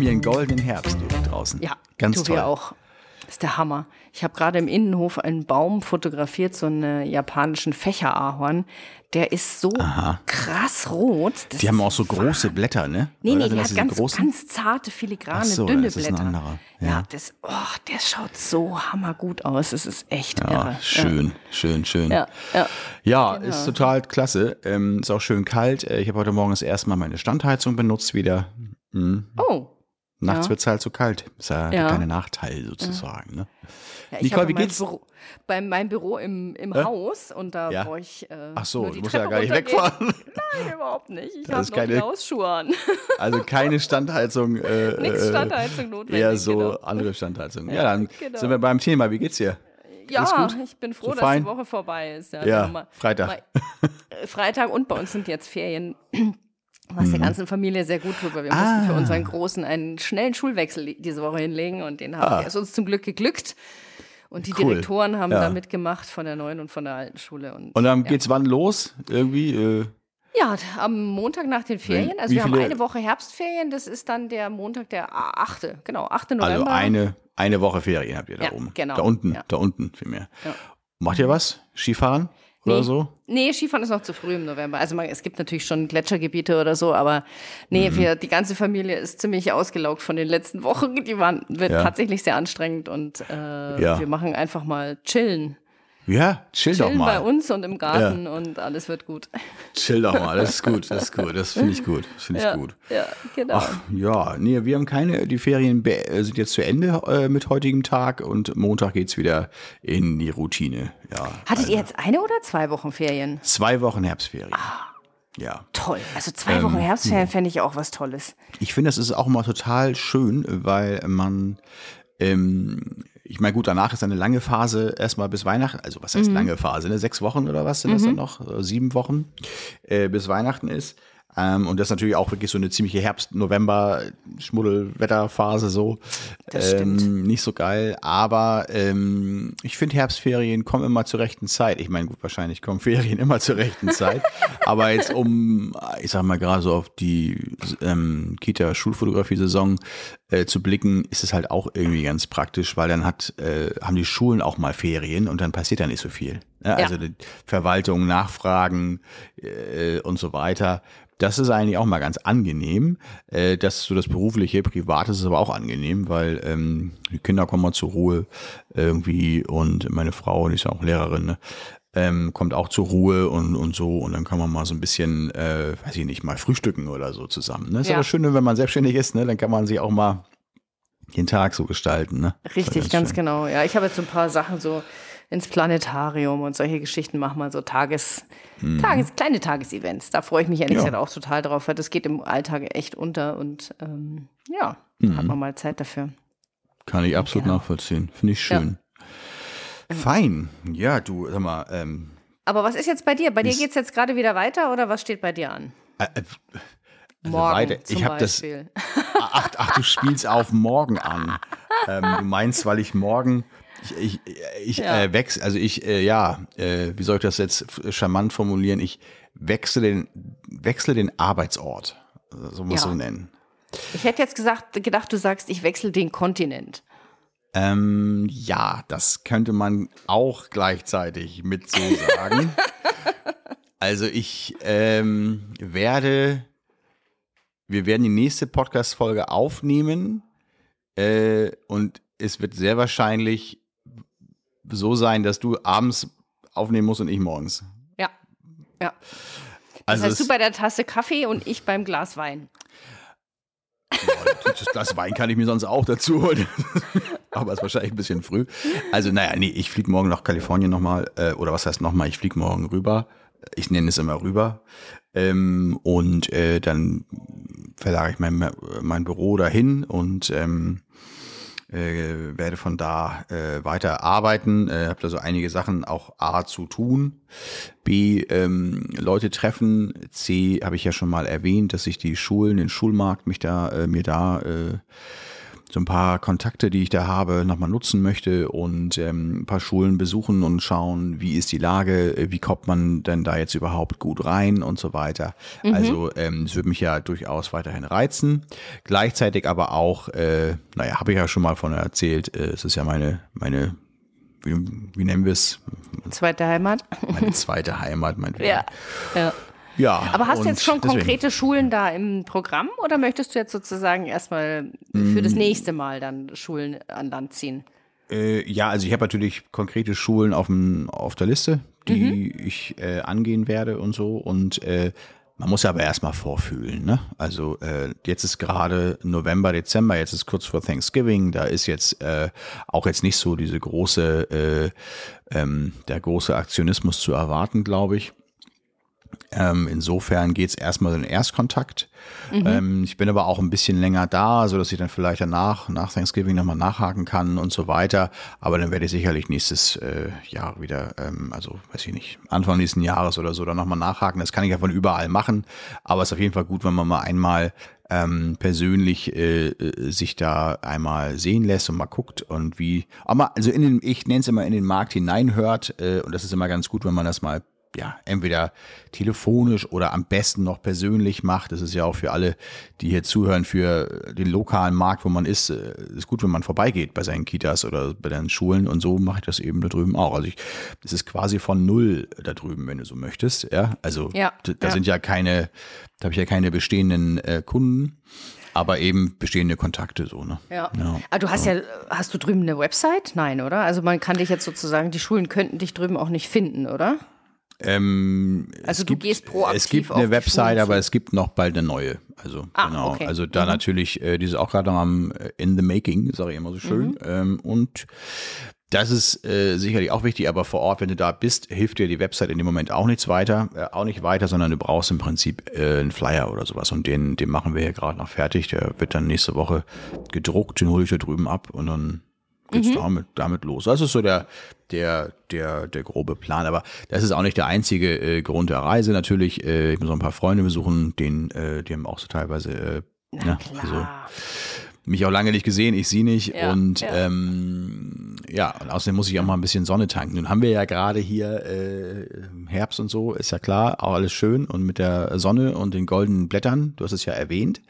haben hier einen goldenen Herbst draußen. Ja, ganz du toll. wir auch. Das ist der Hammer. Ich habe gerade im Innenhof einen Baum fotografiert, so einen japanischen Fächerahorn. Der ist so krass rot. Das Die haben auch so große Blätter, ne? Nee, Oder nee, das hat ganz, großen? ganz zarte, filigrane, so, dünne das ist ein Blätter. anderer, Ja, ja. das, oh, der schaut so hammergut aus. Es ist echt Ja, irre. schön, schön, schön. Ja, ja. Ja, Genau. ist total klasse. Ähm, ist auch schön kalt. Äh, Ich habe heute Morgen das erste Mal meine Standheizung benutzt wieder. Mhm. Oh. Nachts Ja. wird's halt zu kalt. Ist ja, Ja. der kleine Nachteil sozusagen. Ne? Ja, ich Nicole, wie geht's? Büro, bei meinem Büro im, im Hä? Haus und da Ja. brauche ich. Äh, Ach so, du die musst ja Treppe gar nicht wegfahren. Nein, überhaupt nicht. Ich habe noch die keine- Hausschuhe an. Also keine Standheizung. Äh, Nichts äh, Standheizung notwendig. Eher so genau. andere Standheizung. Ja, dann genau. sind wir beim Thema. Wie geht's dir? Ja, ich bin froh, So dass fein? die Woche vorbei ist. Ja, Ja, mal- Freitag. Mal, äh, Freitag und bei uns sind jetzt Ferien. Was der ganzen Familie sehr gut tut, weil wir Mhm. Ah. mussten für unseren Großen einen schnellen Schulwechsel diese Woche hinlegen und den haben Ah. ist uns zum Glück geglückt. Und die Cool. Direktoren haben Ja. da mitgemacht von der neuen und von der alten Schule. Und, Und dann ja. geht's wann los? Irgendwie? Äh, Ja, am Montag nach den Ferien. Also Wie wir haben eine Woche Herbstferien. Das ist dann der Montag, der 8. Genau, 8. also November. eine, eine Woche Ferien habt ihr da Ja, oben. genau. Da unten, da unten vielmehr. Ja. Macht ihr was? Skifahren? Oder Nee. so? Nee, Skifahren ist noch zu früh im November. Also man, es gibt natürlich schon Gletschergebiete oder so, aber nee, Mhm. wir, die ganze Familie ist ziemlich ausgelaugt von den letzten Wochen. Die waren wird Ja. tatsächlich sehr anstrengend und äh, Ja. wir machen einfach mal chillen. Ja, chill doch Chillen bei mal. uns und im Garten und alles wird gut. Chill doch mal. Das ist gut, das ist gut. Das finde ich gut. Das finde ich Ja, gut. ja genau. Ach, ja, nee, wir haben keine, die Ferien äh, sind jetzt zu Ende äh, mit heutigem Tag und Montag geht's wieder in die Routine. Ja. Hattet ihr jetzt eine oder zwei Wochen Ferien? Zwei Wochen Herbstferien. Ah. Ja. Toll. Also zwei Ähm, Wochen Herbstferien fände ich auch was Tolles. Ich finde, das ist auch mal total schön, weil man, ähm, ich meine, gut, danach ist eine lange Phase erstmal bis Weihnachten, also was heißt lange Phase, ne? Sechs Wochen oder was sind das dann noch? Äh, Sieben Wochen, äh, bis Weihnachten ist. Ähm, und das ist natürlich auch wirklich so eine ziemliche Herbst-November-Schmuddelwetterphase so. Das ähm, stimmt. Nicht so geil, aber ähm, ich finde Herbstferien kommen immer zur rechten Zeit. Ich meine, gut, wahrscheinlich kommen Ferien immer zur rechten Zeit. aber jetzt um, ich sag mal, gerade so auf die ähm, Kita-Schulfotografie-Saison äh, zu blicken, ist es halt auch irgendwie ganz praktisch, weil dann hat, äh, haben die Schulen auch mal Ferien und dann passiert da nicht so viel. Ja, also Verwaltung, Nachfragen äh, und so weiter. Das ist eigentlich auch mal ganz angenehm. Äh, das ist so das berufliche, private ist aber auch angenehm, weil ähm, die Kinder kommen mal zur Ruhe irgendwie und meine Frau, die ist ja auch Lehrerin, ne? ähm, kommt auch zur Ruhe und, und so und dann kann man mal so ein bisschen, äh, weiß ich nicht, mal frühstücken oder so zusammen. Ne? Ist Ja. aber schön, wenn man selbstständig ist, ne? dann kann man sich auch mal den Tag so gestalten. Ne? Richtig, ganz schön. genau. Ja, ich habe jetzt so ein paar Sachen so ins Planetarium und solche Geschichten machen wir so Tages, Tages, kleine Tagesevents. Da freue ich mich ehrlich Mhm. Ja. gesagt auch total drauf, weil das geht im Alltag echt unter und ähm, ja, Mhm. hat man mal Zeit dafür. Kann ich absolut Ja. nachvollziehen. Finde ich schön. Fein. Ja, du, sag mal, ähm, Aber was ist jetzt bei dir? Bei dir geht es jetzt gerade wieder weiter oder was steht bei dir an? äh, äh, also Morgen weiter. zum Ich habe das, ach, ach, du spielst auf morgen an. Ähm, du meinst, weil ich morgen, ich, ich, ich Ja. äh, wechsle, also ich, äh, ja, äh, wie soll ich das jetzt charmant formulieren? Ich wechsle den, wechsle den Arbeitsort. So muss Ja. so nennen. Ich hätte jetzt gesagt, gedacht, du sagst, ich wechsle den Kontinent. Ähm, ja, das könnte man auch gleichzeitig mit so sagen. also ich ähm, werde, wir werden die nächste Podcast-Folge aufnehmen äh, und es wird sehr wahrscheinlich so sein, dass du abends aufnehmen musst und ich morgens. Ja. Ja. Das Also heißt, du es- bei der Tasse Kaffee und ich beim Glas Wein. Das Glas Wein kann ich mir sonst auch dazu holen. Aber ist wahrscheinlich ein bisschen früh. Also, naja, nee, ich fliege morgen nach Kalifornien nochmal. Äh, oder was heißt nochmal? Ich fliege morgen rüber. Ich nenne es immer rüber. Ähm, und äh, dann verlagere ich mein, mein Büro dahin und ähm, äh, werde von da äh, weiter arbeiten. Äh, habe da so einige Sachen auch A zu tun, B ähm, Leute treffen, C habe ich ja schon mal erwähnt, dass ich die Schulen, den Schulmarkt mich da äh, mir da äh, so ein paar Kontakte, die ich da habe, nochmal nutzen möchte und ähm, ein paar Schulen besuchen und schauen, wie ist die Lage, äh, wie kommt man denn da jetzt überhaupt gut rein und so weiter. Mhm. Also ähm, es würde mich ja durchaus weiterhin reizen. Gleichzeitig aber auch, äh, naja, habe ich ja schon mal von erzählt, äh, es ist ja meine, meine wie, wie nennen wir es? Zweite Heimat. Meine zweite Heimat, mein Ja, ja. Ja, Aber hast du jetzt schon deswegen. konkrete Schulen da im Programm oder möchtest du jetzt sozusagen erstmal für das mm. nächste Mal dann Schulen an Land ziehen? Äh, ja, also ich habe natürlich konkrete Schulen auf, dem, auf der Liste, die mhm. ich äh, angehen werde und so. Und äh, man muss ja aber erstmal vorfühlen. Ne? Also äh, jetzt ist gerade November, Dezember, jetzt ist kurz vor Thanksgiving, da ist jetzt äh, auch jetzt nicht so diese große, äh, ähm, der große Aktionismus zu erwarten, glaube ich. Ähm, insofern geht's erstmal in den Erstkontakt. Mhm. Ähm, ich bin aber auch ein bisschen länger da, so dass ich dann vielleicht danach, nach Thanksgiving nochmal nachhaken kann und so weiter. Aber dann werde ich sicherlich nächstes äh, Jahr wieder, ähm, also weiß ich nicht, Anfang nächsten Jahres oder so, dann nochmal nachhaken. Das kann ich ja von überall machen. Aber es ist auf jeden Fall gut, wenn man mal einmal ähm, persönlich äh, äh sich da einmal sehen lässt und mal guckt und wie, aber also in den, ich nenne es immer in den Markt hineinhört äh, und das ist immer ganz gut, wenn man das mal ja, entweder telefonisch oder am besten noch persönlich macht. Das ist ja auch für alle, die hier zuhören, für den lokalen Markt, wo man ist, äh, ist gut, wenn man vorbeigeht bei seinen Kitas oder bei den Schulen und so mache ich das eben da drüben auch. Also ich, das ist quasi von null da drüben, wenn du so möchtest. Ja, also ja, da ja. sind ja keine, da habe ich ja keine bestehenden äh, Kunden aber eben bestehende Kontakte so, ne? Ja. ja. Aber ah, du hast ja. ja, hast du drüben eine Website? Nein, oder? Also man kann dich jetzt sozusagen, die Schulen könnten dich drüben auch nicht finden, oder? Ähm, also du gibt, gehst proaktiv Es gibt eine Website, aber es gibt noch bald eine neue. Also ah, genau. Okay. Also da mhm. natürlich, äh, die ist auch gerade am äh, in the making, sage ich immer so schön. Mhm. Ähm, und das ist äh, sicherlich auch wichtig, aber vor Ort, wenn du da bist, hilft dir die Website in dem Moment auch nichts weiter, äh, auch nicht weiter, sondern du brauchst im Prinzip äh, einen Flyer oder sowas und den, den machen wir hier gerade noch fertig. Der wird dann nächste Woche gedruckt, den hole ich da drüben ab und dann geht's mhm. damit, damit los. Das ist so der, der, der, der grobe Plan. Aber das ist auch nicht der einzige äh, Grund der Reise. Natürlich, äh, ich muss noch ein paar Freunde besuchen, den, äh, die haben auch so teilweise, äh, ne, also mich auch lange nicht gesehen, ich sie nicht. Ja, und ja. Ähm, ja, und außerdem muss ich auch mal ein bisschen Sonne tanken. Nun haben wir ja gerade hier äh, Herbst und so, ist ja klar, auch alles schön und mit der Sonne und den goldenen Blättern, du hast es ja erwähnt.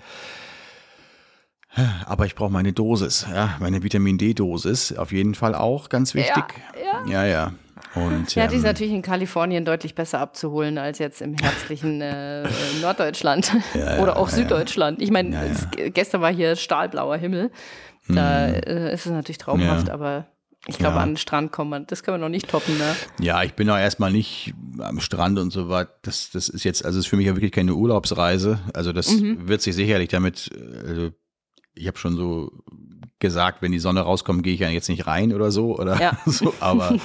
Aber ich brauche meine Dosis, ja, meine Vitamin D-Dosis, auf jeden Fall auch ganz wichtig. Ja, ja. ja. ja. Und, ja, die ist ähm, natürlich in Kalifornien deutlich besser abzuholen als jetzt im herbstlichen äh, Norddeutschland ja, oder auch Süddeutschland. Ich meine, gestern war hier stahlblauer Himmel. Da mm. äh, ist es natürlich traumhaft, aber ich glaube, ja. an den Strand kommen wir, das können wir noch nicht toppen, ne? Ja, ich bin auch erstmal nicht am Strand und so weiter. Das, das ist jetzt, also ist für mich ja wirklich keine Urlaubsreise. Also das mhm. wird sich sicherlich damit, also ich habe schon so gesagt, wenn die Sonne rauskommt, gehe ich ja jetzt nicht rein oder so oder ja. so. Aber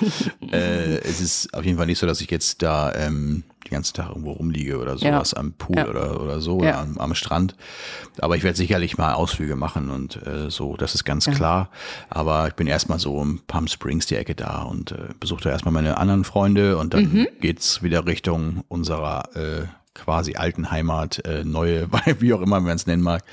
äh, es ist auf jeden Fall nicht so, dass ich jetzt da ähm, den ganzen Tag irgendwo rumliege oder sowas ja. am Pool ja. oder, oder so oder am, am, Strand. Aber ich werde sicherlich mal Ausflüge machen und äh, so, das ist ganz klar. Aber ich bin erstmal so im Palm Springs die Ecke da und äh, besuche da erstmal meine anderen Freunde und dann mhm. geht's wieder Richtung unserer äh, quasi alten Heimat, äh, neue, wie auch immer man es nennen mag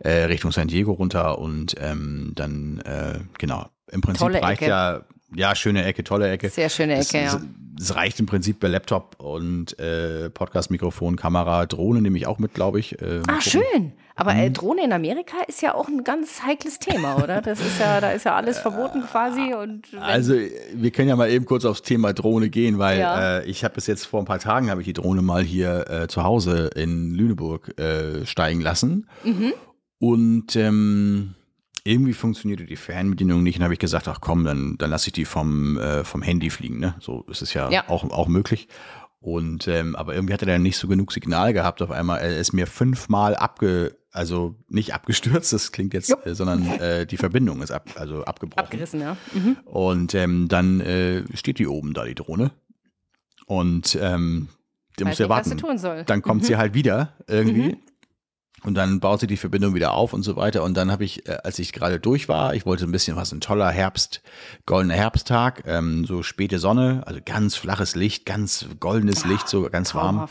äh, Richtung San Diego runter und ähm, dann, äh, genau, im Prinzip tolle reicht Ecke. ja, ja, schöne Ecke, tolle Ecke. Sehr schöne Ecke, es, ja. Es reicht im Prinzip bei Laptop und äh, Podcast-Mikrofon, Kamera, Drohne nehme ich auch mit, glaube ich. Äh, ah, schön. Aber äh, mhm. Drohne in Amerika ist ja auch ein ganz heikles Thema, oder? Das ist ja, da ist ja alles verboten quasi. Und also wir können ja mal eben kurz aufs Thema Drohne gehen, weil ja. äh, ich habe bis jetzt vor ein paar Tagen habe ich die Drohne mal hier äh, zu Hause in Lüneburg äh, steigen lassen. Mhm. Und ähm, irgendwie funktionierte die Fernbedienung nicht. Und habe ich gesagt, ach komm, dann, dann lasse ich die vom, äh, vom Handy fliegen. Ne? So ist es ja, ja. Auch, auch möglich. Und ähm, aber irgendwie hat er dann nicht so genug Signal gehabt. Auf einmal er ist mir fünfmal abge, also nicht abgestürzt, das klingt jetzt, äh, sondern äh, die Verbindung ist ab, also abgebrochen. Abgerissen, ja. Mhm. Und ähm, dann äh, steht die oben da, die Drohne. Und ähm, der muss ja warten. Dann kommt mhm. sie halt wieder irgendwie. Mhm. Und dann baut sich die Verbindung wieder auf und so weiter. Und dann habe ich, äh, als ich gerade durch war, ich wollte ein bisschen was, ein toller Herbst, goldener Herbsttag, ähm, so späte Sonne, also ganz flaches Licht, ganz goldenes Licht, so ganz warm.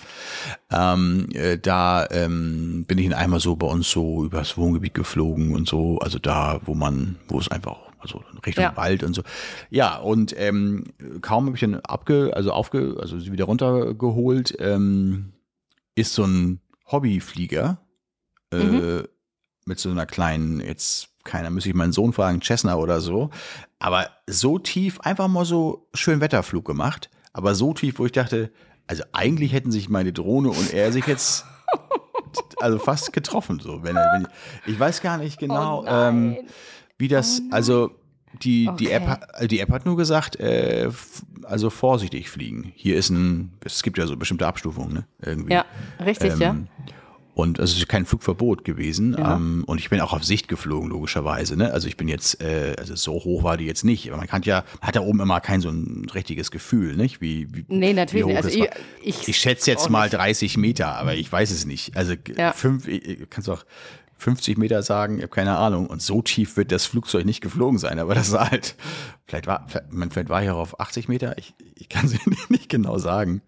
Ähm, äh, da ähm, bin ich in einmal so bei uns so übers Wohngebiet geflogen und so, also da, wo man, wo es einfach also Richtung ja. Wald und so. Ja, und ähm, kaum habe ich dann abge, also aufge, also sie wieder runtergeholt, ähm, ist so ein Hobbyflieger äh, mhm. mit so einer kleinen, jetzt keiner, müsste ich meinen Sohn fragen, Cessna oder so, aber so tief, einfach mal so schön Wetterflug gemacht, aber so tief, wo ich dachte, also eigentlich hätten sich meine Drohne und er sich jetzt also fast getroffen, so. Wenn, er, wenn ich, ich, weiß gar nicht genau, oh ähm, wie das, oh also die, okay. die, App, die App hat nur gesagt, äh, also vorsichtig fliegen. Hier ist ein, es gibt ja so bestimmte Abstufungen, ne? Irgendwie. Ja, richtig, ähm, ja. Und es ist kein Flugverbot gewesen. Ja. Ähm, und ich bin auch auf Sicht geflogen, logischerweise. Ne? Also ich bin jetzt, äh, also so hoch war die jetzt nicht. Aber man kann ja, hat da oben immer kein so ein richtiges Gefühl, nicht? Wie, wie, nee, natürlich wie nicht. Also ich, ich, ich, schätze jetzt mal 30 Meter, aber ich weiß es nicht. Also ja. fünf, kannst du auch 50 Meter sagen, ich habe keine Ahnung. Und so tief wird das Flugzeug nicht geflogen sein. Aber das war halt, vielleicht war, man vielleicht war hier auf 80 Meter. Ich, ich kann es nicht genau sagen.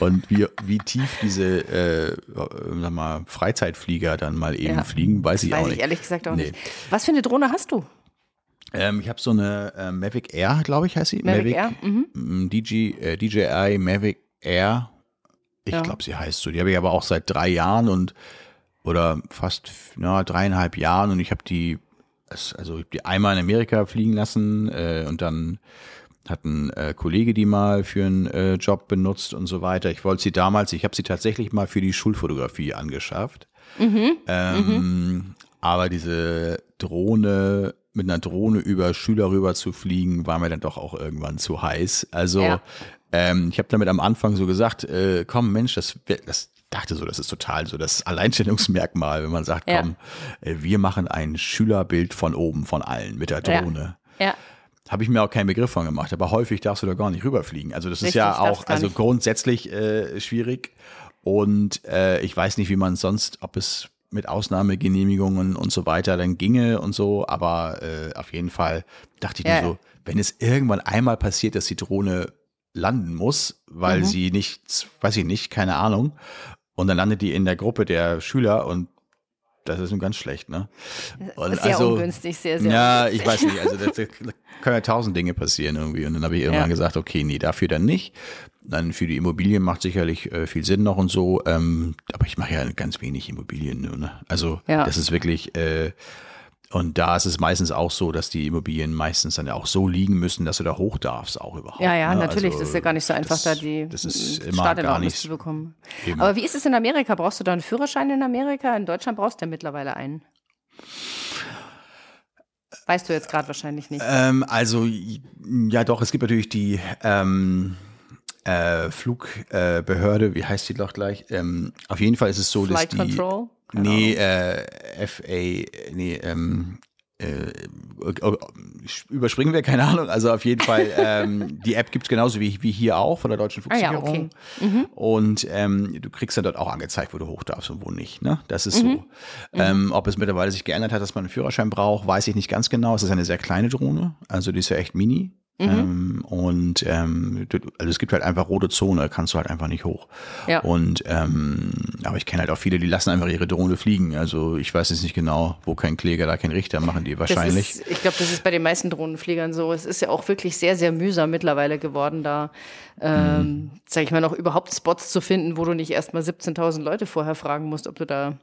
Und wie, wie tief diese äh, sag mal, Freizeitflieger dann mal eben ja, fliegen, weiß ich weiß auch nicht. Ich ehrlich gesagt auch nee. nicht. Was für eine Drohne hast du? Ähm, ich habe so eine äh, Mavic Air, glaube ich, heißt sie. Mavic, Mavic Air. Mhm. Mm, DJ, äh, DJI Mavic Air. Ich ja. glaube, sie heißt so. Die habe ich aber auch seit drei Jahren und oder fast na, dreieinhalb Jahren und ich habe die, also ich hab die einmal in Amerika fliegen lassen äh, und dann hat ein äh, Kollege die mal für einen äh, Job benutzt und so weiter. Ich wollte sie damals, ich habe sie tatsächlich mal für die Schulfotografie angeschafft. Mhm. Ähm, mhm. Aber diese Drohne, mit einer Drohne über Schüler rüber zu fliegen, war mir dann doch auch irgendwann zu heiß. Also ja. ähm, ich habe damit am Anfang so gesagt, äh, komm Mensch, das, das dachte so, das ist total so das Alleinstellungsmerkmal, wenn man sagt, komm, ja. äh, wir machen ein Schülerbild von oben, von allen mit der Drohne. Ja. ja habe ich mir auch keinen Begriff von gemacht. Aber häufig darfst du da gar nicht rüberfliegen. Also das Richtig, ist ja auch also grundsätzlich äh, schwierig. Und äh, ich weiß nicht, wie man sonst, ob es mit Ausnahmegenehmigungen und so weiter dann ginge und so. Aber äh, auf jeden Fall dachte ich ja. mir so, wenn es irgendwann einmal passiert, dass die Drohne landen muss, weil mhm. sie nicht, weiß ich nicht, keine Ahnung. Und dann landet die in der Gruppe der Schüler und das ist nun ganz schlecht, ne? Und sehr also, ungünstig, sehr, sehr Ja, ungünstig. ich weiß nicht, also da, können ja tausend Dinge passieren irgendwie. Und dann habe ich irgendwann ja. gesagt, okay, nee, dafür dann nicht. Dann für die Immobilien macht sicherlich äh, viel Sinn noch und so. Ähm, aber ich mache ja ganz wenig Immobilien nur, ne? Also ja. das ist wirklich äh, und da ist es meistens auch so, dass die Immobilien meistens dann ja auch so liegen müssen, dass du da hoch darfst, auch überhaupt. Ja, ja, ne? natürlich. Also, das ist ja gar nicht so einfach, das, da die das ist immer gar nicht, zu bekommen. Eben. Aber wie ist es in Amerika? Brauchst du da einen Führerschein in Amerika? In Deutschland brauchst du ja mittlerweile einen. Weißt du jetzt gerade wahrscheinlich nicht. Ähm, also, ja doch, es gibt natürlich die ähm, äh, Flugbehörde, wie heißt die doch gleich? Ähm, auf jeden Fall ist es so, Flight dass die. Control? Keine nee, äh, FA, nee, ähm, äh, überspringen wir, keine Ahnung. Also auf jeden Fall, ähm, die App gibt es genauso wie, wie hier auch von der Deutschen Flugsicherung. Ah, ja, okay. mhm. Und ähm, du kriegst dann dort auch angezeigt, wo du hoch darfst und wo nicht. Ne? Das ist mhm. so. Ähm, mhm. ob es mittlerweile sich geändert hat, dass man einen Führerschein braucht, weiß ich nicht ganz genau. Es ist eine sehr kleine Drohne, also die ist ja echt mini. Mhm. Ähm, und ähm, also es gibt halt einfach rote Zone, kannst du halt einfach nicht hoch. Ja. Und ähm, aber ich kenne halt auch viele, die lassen einfach ihre Drohne fliegen. Also ich weiß jetzt nicht genau, wo kein Kläger, da kein Richter, machen die wahrscheinlich. Ist, ich glaube, das ist bei den meisten Drohnenfliegern so. Es ist ja auch wirklich sehr, sehr mühsam mittlerweile geworden, da ähm, mhm. sag ich mal, noch überhaupt Spots zu finden, wo du nicht erstmal 17.000 Leute vorher fragen musst, ob du da.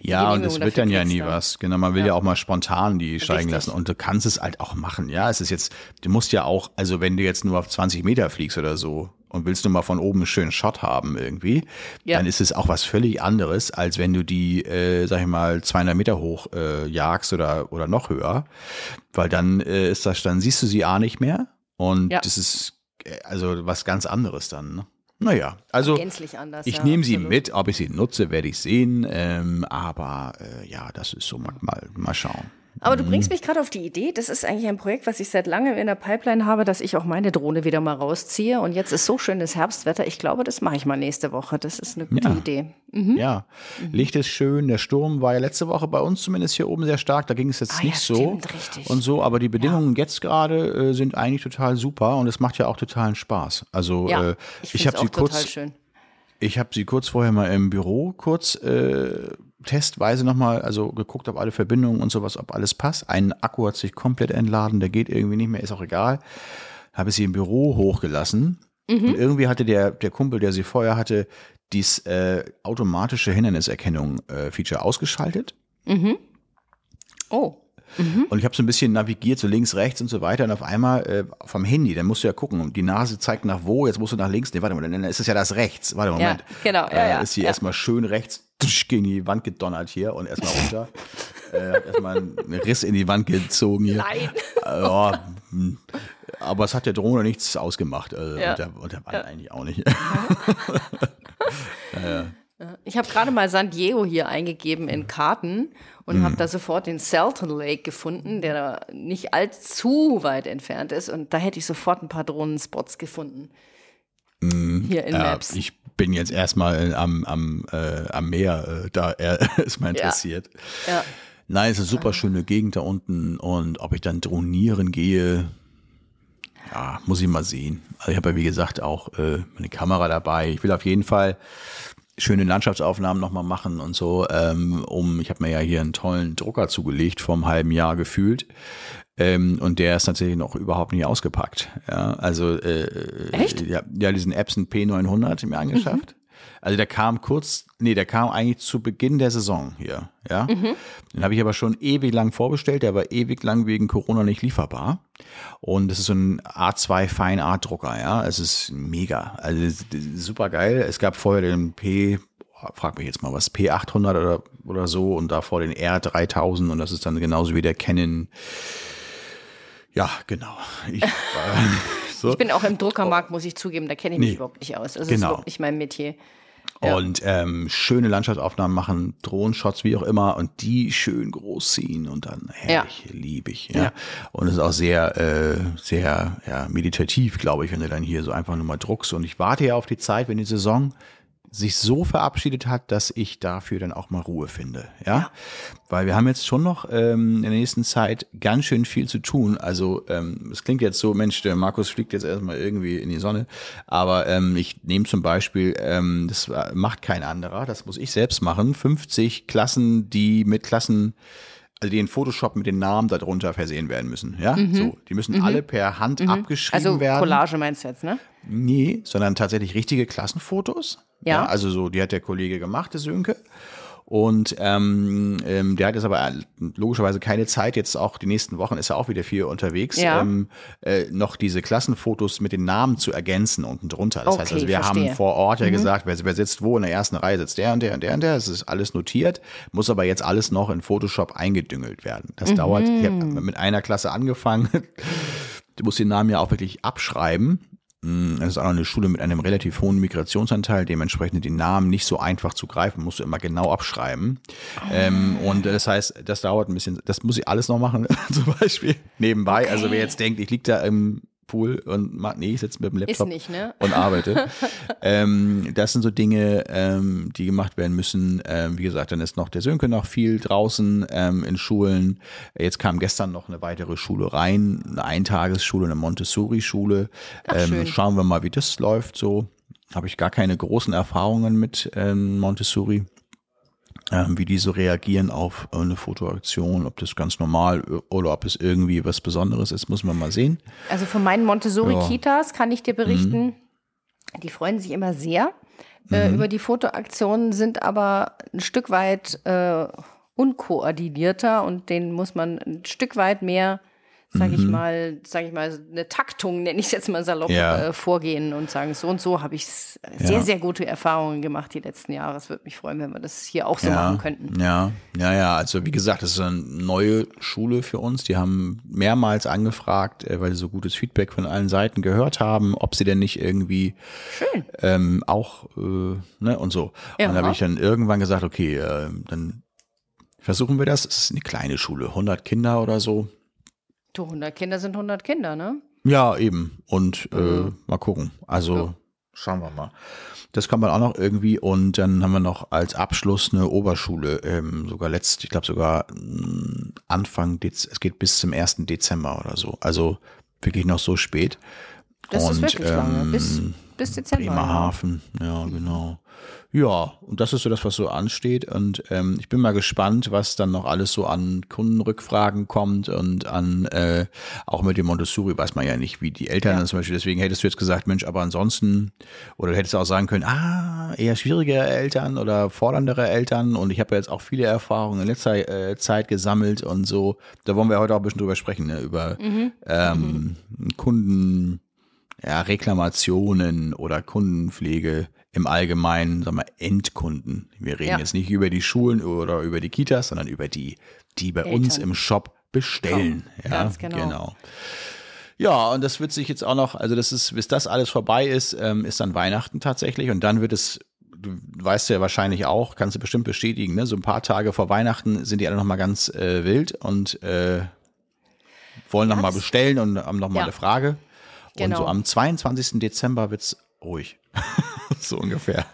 Ja, und es wird dann ja nie da. was. Genau, man will ja. ja. auch mal spontan die steigen Richtig. lassen und du kannst es halt auch machen. Ja, es ist jetzt, du musst ja auch, also wenn du jetzt nur auf 20 Meter fliegst oder so und willst du mal von oben einen schönen Shot haben irgendwie, ja. dann ist es auch was völlig anderes, als wenn du die, äh, sag ich mal, 200 Meter hoch äh, jagst oder, oder noch höher, weil dann äh, ist das, dann siehst du sie A nicht mehr und ja. das ist also was ganz anderes dann. Ne? Naja, also anders, ich ja, nehme sie mit, ob ich sie nutze, werde ich sehen. Ähm, aber äh, ja, das ist so mal, mal schauen. Aber du bringst mich gerade auf die Idee, das ist eigentlich ein Projekt, was ich seit langem in der Pipeline habe, dass ich auch meine Drohne wieder mal rausziehe. Und jetzt ist so schönes Herbstwetter. Ich glaube, das mache ich mal nächste Woche. Das ist eine gute Ja. Idee. Mhm. Ja, Licht ist schön. Der Sturm war ja letzte Woche bei uns zumindest hier oben sehr stark. Da ging es jetzt Ah ja, nicht so stimmt, richtig. und so. Aber die Bedingungen jetzt gerade äh, sind eigentlich total super und es macht ja auch totalen Spaß. Also Ja, äh, ich ich habe sie kurz, schön. ich habe sie kurz vorher mal im Büro kurz äh, testweise nochmal, also geguckt, ob alle Verbindungen und sowas, ob alles passt. Ein Akku hat sich komplett entladen, der geht irgendwie nicht mehr, ist auch egal. Habe sie im Büro hochgelassen Mhm. und irgendwie hatte der, der Kumpel, der sie vorher hatte, dies äh, automatische Hinderniserkennung-Feature ausgeschaltet. Oh, Und ich habe so ein bisschen navigiert, so links, rechts und so weiter. Und auf einmal äh, vom Handy, dann musst du ja gucken, die Nase zeigt nach wo, jetzt musst du nach links. Nee, warte mal, dann ist es ja das rechts. Warte, Moment. genau, ja, äh, ja, Ist sie ja. erstmal schön rechts gegen die Wand gedonnert hier und erstmal runter. äh, erstmal einen Riss in die Wand gezogen hier. nein. Äh, ja, hm. aber es hat der Drohne nichts ausgemacht. Also, Ja. und, der, und der Wand eigentlich auch nicht. Ich habe gerade mal San Diego hier eingegeben in Karten und Mhm. habe da sofort den Salton Lake gefunden, der da nicht allzu weit entfernt ist. Und da hätte ich sofort ein paar Drohnenspots gefunden. Hier in Ja, Maps. ich bin jetzt erstmal am, am, äh, am Meer, äh, da er ist mal interessiert. ja. Nein, es ist eine super schöne Gegend da unten und ob ich dann dronieren gehe, ja, muss ich mal sehen. Also ich habe ja wie gesagt auch äh, meine Kamera dabei. Ich will auf jeden Fall schöne Landschaftsaufnahmen nochmal machen und so. Ähm, um, ich habe mir ja hier einen tollen Drucker zugelegt vor einem halben Jahr gefühlt. Ähm, und der ist tatsächlich noch überhaupt nicht ausgepackt. Ja, also äh, Echt? Ja, ja, diesen Epson P900 mir angeschafft. Also der kam kurz, nee, der kam eigentlich zu Beginn der Saison hier, ja. Den habe ich aber schon ewig lang vorbestellt, der war ewig lang wegen Corona nicht lieferbar. Und das ist so ein A2 Fine Art Drucker, ja. Es ist mega, also super geil. Es gab vorher den P, frag mich jetzt mal was, P800 oder, oder so und davor den R3000 und das ist dann genauso wie der Canon. Ja, genau. Ich, äh, so. Ich bin auch im Druckermarkt, muss ich zugeben, da kenne ich mich Nee. überhaupt nicht aus. Also das ist Genau. überhaupt nicht mein Metier. Ja. Und ähm, schöne Landschaftsaufnahmen machen, Drohenshots, wie auch immer, und die schön groß ziehen und dann herrlich, liebe ich. Ja. Ja. Und es ist auch sehr, äh, sehr ja, meditativ, glaube ich, wenn du dann hier so einfach nur mal druckst. Und ich warte ja auf die Zeit, wenn die Saison sich so verabschiedet hat, dass ich dafür dann auch mal Ruhe finde. Ja, weil wir haben jetzt schon noch ähm, in der nächsten Zeit ganz schön viel zu tun. Also ähm, es klingt jetzt so, Mensch, der Markus fliegt jetzt erstmal irgendwie in die Sonne, aber ähm, ich nehme zum Beispiel, ähm, das macht kein anderer, das muss ich selbst machen, 50 Klassen, die mit Klassen also die in Photoshop mit den Namen darunter versehen werden müssen. Ja, so. Die müssen alle per Hand abgeschrieben Also werden. Collage meinst du jetzt, ne? Nee, sondern tatsächlich richtige Klassenfotos. Ja. also so, die hat der Kollege gemacht, der Sönke. Und ähm, ähm, der hat jetzt aber logischerweise keine Zeit, jetzt auch die nächsten Wochen ist er auch wieder viel unterwegs, Ja. ähm, äh, noch diese Klassenfotos mit den Namen zu ergänzen unten drunter. Das heißt Okay, also, wir verstehe. haben vor Ort ja gesagt, wer, wer sitzt wo in der ersten Reihe, sitzt der und der und der und der. Es ist alles notiert, muss aber jetzt alles noch in Photoshop eingedüngelt werden. Das dauert, ich habe mit einer Klasse angefangen. Du musst den Namen ja auch wirklich abschreiben. Mm, Das ist auch noch eine Schule mit einem relativ hohen Migrationsanteil, dementsprechend die Namen nicht so einfach zu greifen, musst du immer genau abschreiben. Ähm, und das heißt, das dauert ein bisschen, das muss ich alles noch machen, zum Beispiel nebenbei. Also wer jetzt denkt, ich lieg da im Pool und mach, nee, ich sitze mit dem Laptop nicht, ne? und arbeite. ähm, das sind so Dinge, ähm, die gemacht werden müssen. Ähm, wie gesagt, dann ist noch der Sönke noch viel draußen ähm, in Schulen. Jetzt kam gestern noch eine weitere Schule rein, eine Eintagesschule, eine Montessori-Schule. Ähm, schauen wir mal, wie das läuft so. Habe ich gar keine großen Erfahrungen mit ähm, Montessori wie die so reagieren auf eine Fotoaktion, ob das ganz normal oder ob es irgendwie was Besonderes ist, muss man mal sehen. Also von meinen Montessori-Kitas kann ich dir berichten, die freuen sich immer sehr äh, über die Fotoaktionen, sind aber ein Stück weit äh, unkoordinierter und denen muss man ein Stück weit mehr, sage ich mal, sage ich mal, eine Taktung, nenne ich es jetzt mal salopp, Ja. äh, vorgehen und sagen, so und so habe ich sehr, Ja. sehr gute Erfahrungen gemacht die letzten Jahre. Es würde mich freuen, wenn wir das hier auch so machen könnten. Ja, ja, ja. Also wie gesagt, das ist eine neue Schule für uns. Die haben mehrmals angefragt, äh, weil sie so gutes Feedback von allen Seiten gehört haben, ob sie denn nicht irgendwie ähm, auch äh, ne und so. Ja. Und da habe ich dann irgendwann gesagt, okay, äh, dann versuchen wir das. Es ist eine kleine Schule, 100 Kinder oder so. Du, 100 Kinder sind 100 Kinder, ne? Ja, eben. Und äh, mhm. mal gucken. Also ja. schauen wir mal. Das kann man auch noch irgendwie. Und dann haben wir noch als Abschluss eine Oberschule, ähm, sogar letzt, ich glaube sogar mm, Anfang, Dez es geht bis zum 1. Dezember oder so. Also wirklich noch so spät. Das und, ist wirklich ähm, lange. Bis, bis Dezember. Bremerhaven, ja, ja genau. Ja, und das ist so das, was so ansteht. Und ähm, ich bin mal gespannt, was dann noch alles so an Kundenrückfragen kommt und an äh, auch mit dem Montessori weiß man ja nicht, wie die Eltern ja. dann zum Beispiel. Deswegen hättest du jetzt gesagt, Mensch, aber ansonsten, oder du hättest auch sagen können, ah, eher schwierige Eltern oder forderndere Eltern. Und ich habe ja jetzt auch viele Erfahrungen in letzter äh, Zeit gesammelt und so. Da wollen wir heute auch ein bisschen drüber sprechen, ne? über mhm. Ähm, mhm. Kunden ja, Reklamationen oder Kundenpflege im Allgemeinen, sagen wir, Endkunden. Wir reden ja. jetzt nicht über die Schulen oder über die Kitas, sondern über die, die bei Eltern. uns im Shop bestellen. Komm, ja, genau. genau. Ja, und das wird sich jetzt auch noch, also das ist, bis das alles vorbei ist, ähm, ist dann Weihnachten tatsächlich und dann wird es du weißt ja wahrscheinlich auch, kannst du bestimmt bestätigen, ne? so ein paar Tage vor Weihnachten sind die alle nochmal ganz äh, wild und äh, wollen nochmal bestellen und haben nochmal ja. eine Frage. Genau. Und so am 22. Dezember wird's ruhig. so ungefähr.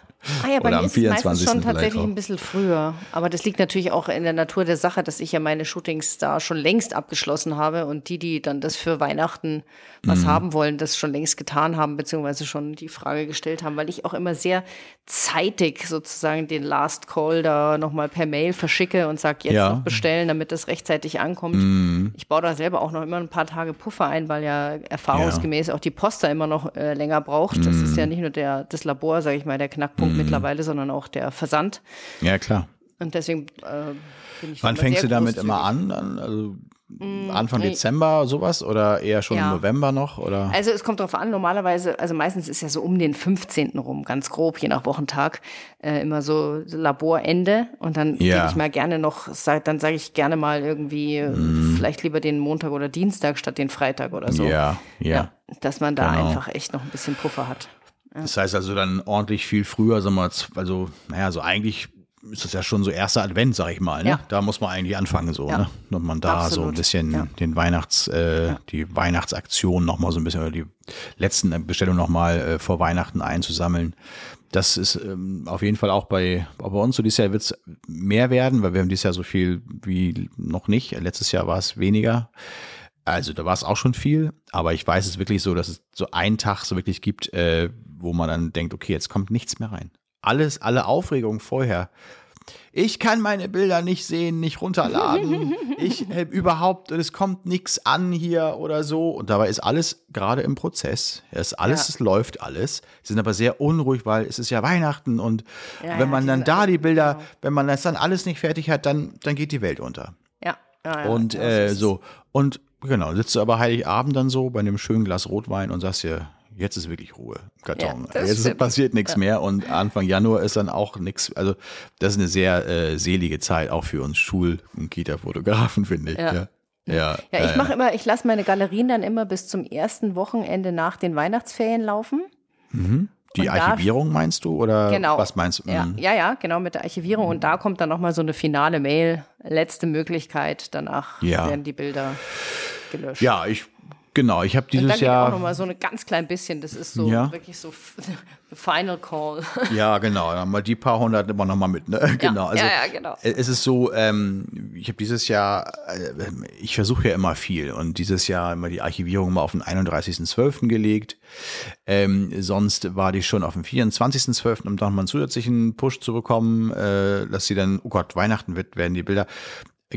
Ah ja, bei Oder mir ist es meistens schon tatsächlich ein bisschen früher. Aber das liegt natürlich auch in der Natur der Sache, dass ich ja meine Shootings da schon längst abgeschlossen habe und die, die dann das für Weihnachten was mhm. haben wollen, das schon längst getan haben, beziehungsweise schon die Frage gestellt haben, weil ich auch immer sehr zeitig sozusagen den Last Call da nochmal per Mail verschicke und sage, jetzt ja. noch bestellen, damit das rechtzeitig ankommt. Mhm. Ich baue da selber auch noch immer ein paar Tage Puffer ein, weil ja erfahrungsgemäß ja. auch die Post da immer noch äh, länger braucht. Mhm. Das ist ja nicht nur der, das Labor, sage ich mal, der Knackpunkt mhm. mittlerweile, sondern auch der Versand. Ja, klar. Und deswegen äh, bin ich Wann fängst du damit immer an? Also mm, Anfang nee. Dezember sowas oder eher schon ja. im November noch? Oder? Also es kommt darauf an, normalerweise, also meistens ist ja so um den 15. rum, ganz grob, je nach Wochentag, äh, immer so Laborende. Und dann ja. gebe ich mal gerne noch, sag, dann sage ich gerne mal irgendwie, mm. vielleicht lieber den Montag oder Dienstag statt den Freitag oder so. Ja, ja. ja dass man da genau. einfach echt noch ein bisschen Puffer hat. Das heißt also dann ordentlich viel früher, sagen wir, also, naja, so eigentlich ist das ja schon so erster Advent, sag ich mal. Ne? Ja. Da muss man eigentlich anfangen, so, ja. ne? Und man da Absolut. so ein bisschen ja. den Weihnachts, äh, die Weihnachtsaktion nochmal so ein bisschen oder die letzten Bestellungen nochmal äh, vor Weihnachten einzusammeln. Das ist ähm, auf jeden Fall auch bei, auch bei uns so dieses Jahr wird es mehr werden, weil wir haben dieses Jahr so viel wie noch nicht. Letztes Jahr war es weniger. Also da war es auch schon viel, aber ich weiß es wirklich so, dass es so einen Tag so wirklich gibt, äh, wo man dann denkt, okay, jetzt kommt nichts mehr rein. Alles, alle Aufregung vorher. Ich kann meine Bilder nicht sehen, nicht runterladen. Ich äh, überhaupt, es kommt nichts an hier oder so. Und dabei ist alles gerade im Prozess. Es ist alles, ja. es läuft alles. Sie sind aber sehr unruhig, weil es ist ja Weihnachten und ja, wenn man ja, dann da die Bilder, genau. wenn man das dann alles nicht fertig hat, dann, dann geht die Welt unter. Ja. und äh, so. Und genau, sitzt du aber Heiligabend dann so bei einem schönen Glas Rotwein und sagst dir, jetzt ist wirklich Ruhe Karton. Ja, jetzt stimmt. passiert nichts ja. mehr und Anfang Januar ist dann auch nichts. Also das ist eine sehr äh, selige Zeit auch für uns Schul- und Kita-Fotografen, finde ich. Ja. ja. Ja, ja, ich mache immer, ich lasse meine Galerien dann immer bis zum ersten Wochenende nach den Weihnachtsferien laufen. Mhm. Die und Archivierung da, meinst du oder genau, was meinst du? Ja, mhm. ja, ja, genau mit der Archivierung. Und da kommt dann nochmal so eine finale Mail, letzte Möglichkeit. Danach ja. werden die Bilder gelöscht. Ja, ich Genau, ich habe dieses dann Jahr. auch noch mal so ein ganz klein bisschen. Das ist so ja. wirklich so Final Call. Ja, genau. Dann mal die paar hundert immer noch mal mit. Ne? Genau. Also, ja, ja, genau. Es ist so. Ähm, ich habe dieses Jahr. Äh, ich versuche ja immer viel und dieses Jahr immer die Archivierung mal auf den 31.12. gelegt. Ähm, sonst war die schon auf den 24.12., um dann mal einen zusätzlichen Push zu bekommen, äh, dass sie dann, oh Gott, Weihnachten wird, werden die Bilder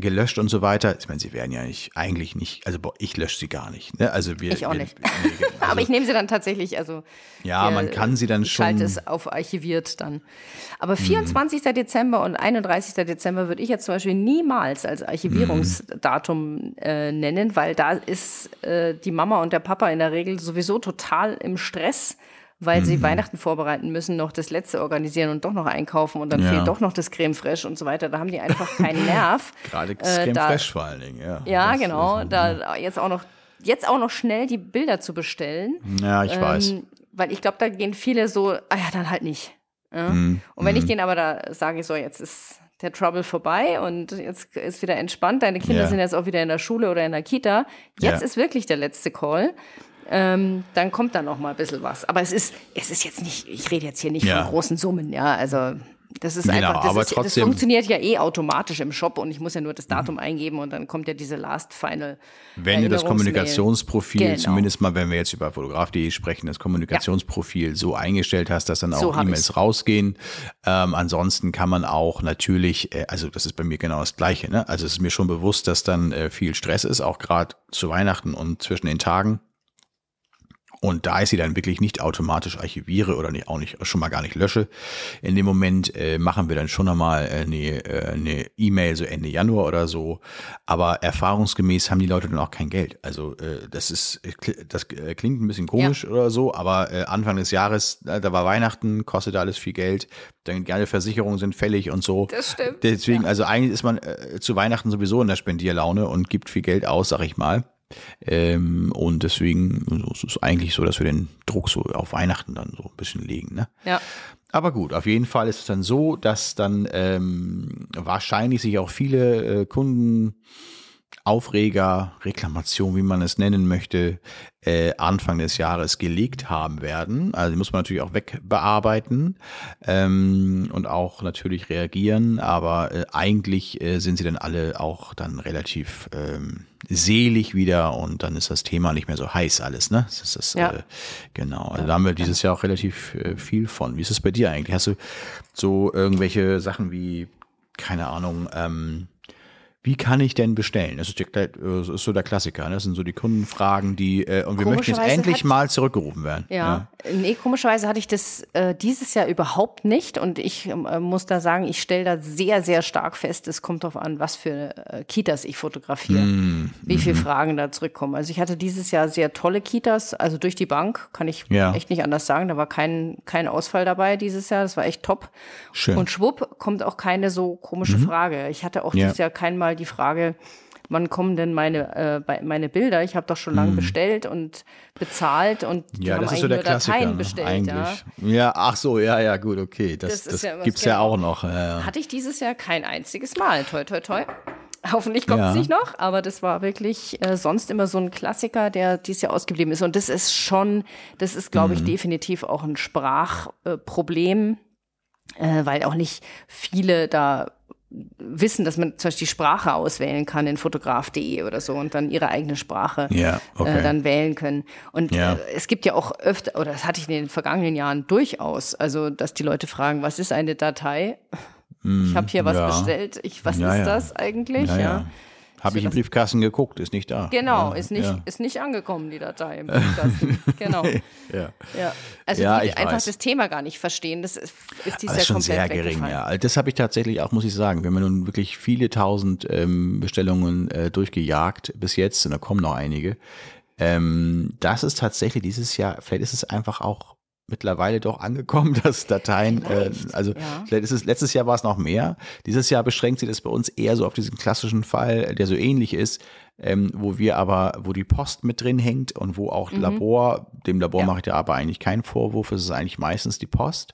gelöscht und so weiter. Ich meine, sie werden ja nicht, eigentlich nicht, also ich lösche sie gar nicht. Ne? Also wir, ich auch wir, nicht. Nee, also, Aber ich nehme sie dann tatsächlich, also. Ja, wir, man kann sie dann ich schon. Ich schalte es auf archiviert dann. Aber 24. Mhm. Dezember und 31. Dezember würde ich jetzt zum Beispiel niemals als Archivierungsdatum äh, nennen, weil da ist äh, die Mama und der Papa in der Regel sowieso total im Stress weil mhm. sie Weihnachten vorbereiten müssen, noch das letzte organisieren und doch noch einkaufen und dann ja. fehlt doch noch das Creme fraiche und so weiter. Da haben die einfach keinen Nerv. Gerade das äh, Creme da, fraiche vor allen Dingen, ja. Ja, das genau. Da jetzt auch noch jetzt auch noch schnell die Bilder zu bestellen. Ja, ich ähm, weiß. Weil ich glaube, da gehen viele so, ah ja, dann halt nicht. Ja? Mhm. Und wenn ich mhm. denen aber da sage, so jetzt ist der Trouble vorbei und jetzt ist wieder entspannt. Deine Kinder Ja. sind jetzt auch wieder in der Schule oder in der Kita. Jetzt Ja. ist wirklich der letzte Call. Ähm, dann kommt da noch mal ein bisschen was. Aber es ist, es ist jetzt nicht, ich rede jetzt hier nicht Ja. von großen Summen, ja. Also das ist Genau, einfach, das, aber ist, das trotzdem- funktioniert ja eh automatisch im Shop und ich muss ja nur das Datum eingeben und dann kommt ja diese Last Final. Wenn du das. Kommunikationsprofil, Genau. zumindest mal, wenn wir jetzt über fotograf.de sprechen, das Kommunikationsprofil so eingestellt hast, dass dann So auch hab E-Mails ich's. rausgehen. Ähm, ansonsten kann man auch natürlich, äh, also das ist bei mir genau das Gleiche. Ne? Also es ist mir schon bewusst, dass dann äh, viel Stress ist, auch gerade zu Weihnachten und zwischen den Tagen. Und da ich sie dann wirklich nicht automatisch archiviere oder nicht, auch nicht, schon mal gar nicht lösche, in dem Moment äh, machen wir dann schon nochmal äh, eine äh, eine E-Mail so Ende Januar oder so. Aber erfahrungsgemäß haben die Leute dann auch kein Geld. Also äh, das ist, äh, das klingt ein bisschen komisch oder so, aber äh, Anfang des Jahres, da war Weihnachten, kostet alles viel Geld, dann gerne Versicherungen sind fällig und so. Das stimmt. Deswegen, also eigentlich ist man zu Weihnachten sowieso in der Spendierlaune und gibt viel Geld aus, sag ich mal. Ähm, und deswegen so, es ist eigentlich so, dass wir den Druck so auf Weihnachten dann so ein bisschen legen. Ne? Ja. Aber gut, auf jeden Fall ist es dann so, dass dann ähm, wahrscheinlich sich auch viele äh, Kunden Aufreger, Reklamation, wie man es nennen möchte, äh, Anfang des Jahres gelegt haben werden. Also die muss man natürlich auch wegbearbeiten ähm, und auch natürlich reagieren, aber äh, eigentlich äh, sind sie dann alle auch dann relativ ähm, selig wieder und dann ist das Thema nicht mehr so heiß alles, ne? Das ist das, Ja. äh, genau. Also da haben wir dieses Jahr auch relativ äh, viel von. Wie ist es bei dir eigentlich? Hast du so irgendwelche Sachen wie, keine Ahnung, ähm, wie kann ich denn bestellen? Das ist, der, das ist so der Klassiker. Ne? Das sind so die Kundenfragen, die äh, und wir möchten jetzt endlich hat- mal zurückgerufen werden. Ja, nee, komischerweise hatte ich das äh, dieses Jahr überhaupt nicht und ich äh, muss da sagen, ich stelle da sehr, sehr stark fest, es kommt darauf an, was für äh, Kitas ich fotografiere, Hm, wie mhm. viele Fragen da zurückkommen. Also ich hatte dieses Jahr sehr tolle Kitas, also durch die Bank, kann ich Ja. echt nicht anders sagen, da war kein, kein Ausfall dabei dieses Jahr, das war echt top. Schön. Mhm. Und schwupp kommt auch keine so komische Frage. Ich hatte auch Ja. dieses Jahr keinmal die Frage, wann kommen denn meine, äh, meine Bilder? Ich habe doch schon lange bestellt und bezahlt und die. Ja, haben das ist so der Klassiker. Ne? bestellt. Eigentlich. Ja. Ja. ach so, ja, ja, gut, okay. Das, Das das, ja was, gibt's ja genau. auch noch. Ja. Hatte ich dieses Jahr kein einziges Mal. Toi, toi, toi. Hoffentlich kommt es nicht noch, aber das war wirklich äh, sonst immer so ein Klassiker, der dieses Jahr ausgeblieben ist. Und das ist schon, das ist, glaube ich, Mhm. definitiv auch ein Sprachproblem, äh, weil auch nicht viele da wissen, dass man zum Beispiel die Sprache auswählen kann in fotograf.de oder so und dann ihre eigene Sprache Ja, okay. äh, dann wählen können. Und Ja. äh, es gibt ja auch öfter, oder das hatte ich in den vergangenen Jahren durchaus, also dass die Leute fragen, was ist eine Datei? Ich habe hier was Mm, ja. bestellt. Ich, was Ja, ist ja. das eigentlich? ja. Habe ich im Briefkasten geguckt, ist nicht da. Genau, ja, ist nicht, Ja. ist nicht angekommen, die Datei im Briefkasten. genau. Ja. Ja. Also Ja, die ich einfach weiß. das Thema gar nicht verstehen, das ist, ist dieses Das ist schon sehr gering, ja. Also Das habe ich tatsächlich auch, muss ich sagen. Wir haben ja nun wirklich viele tausend ähm, Bestellungen äh, durchgejagt bis jetzt und da kommen noch einige. Ähm, das ist tatsächlich dieses Jahr, vielleicht ist es einfach auch mittlerweile doch angekommen, dass Dateien, äh, also ja. vielleicht ist es, letztes Jahr war es noch mehr. Dieses Jahr beschränkt sich das bei uns eher so auf diesen klassischen Fall, der so ähnlich ist, ähm, wo wir aber, wo die Post mit drin hängt und wo auch Labor, dem Labor Ja. mache ich da aber eigentlich keinen Vorwurf, es ist eigentlich meistens die Post.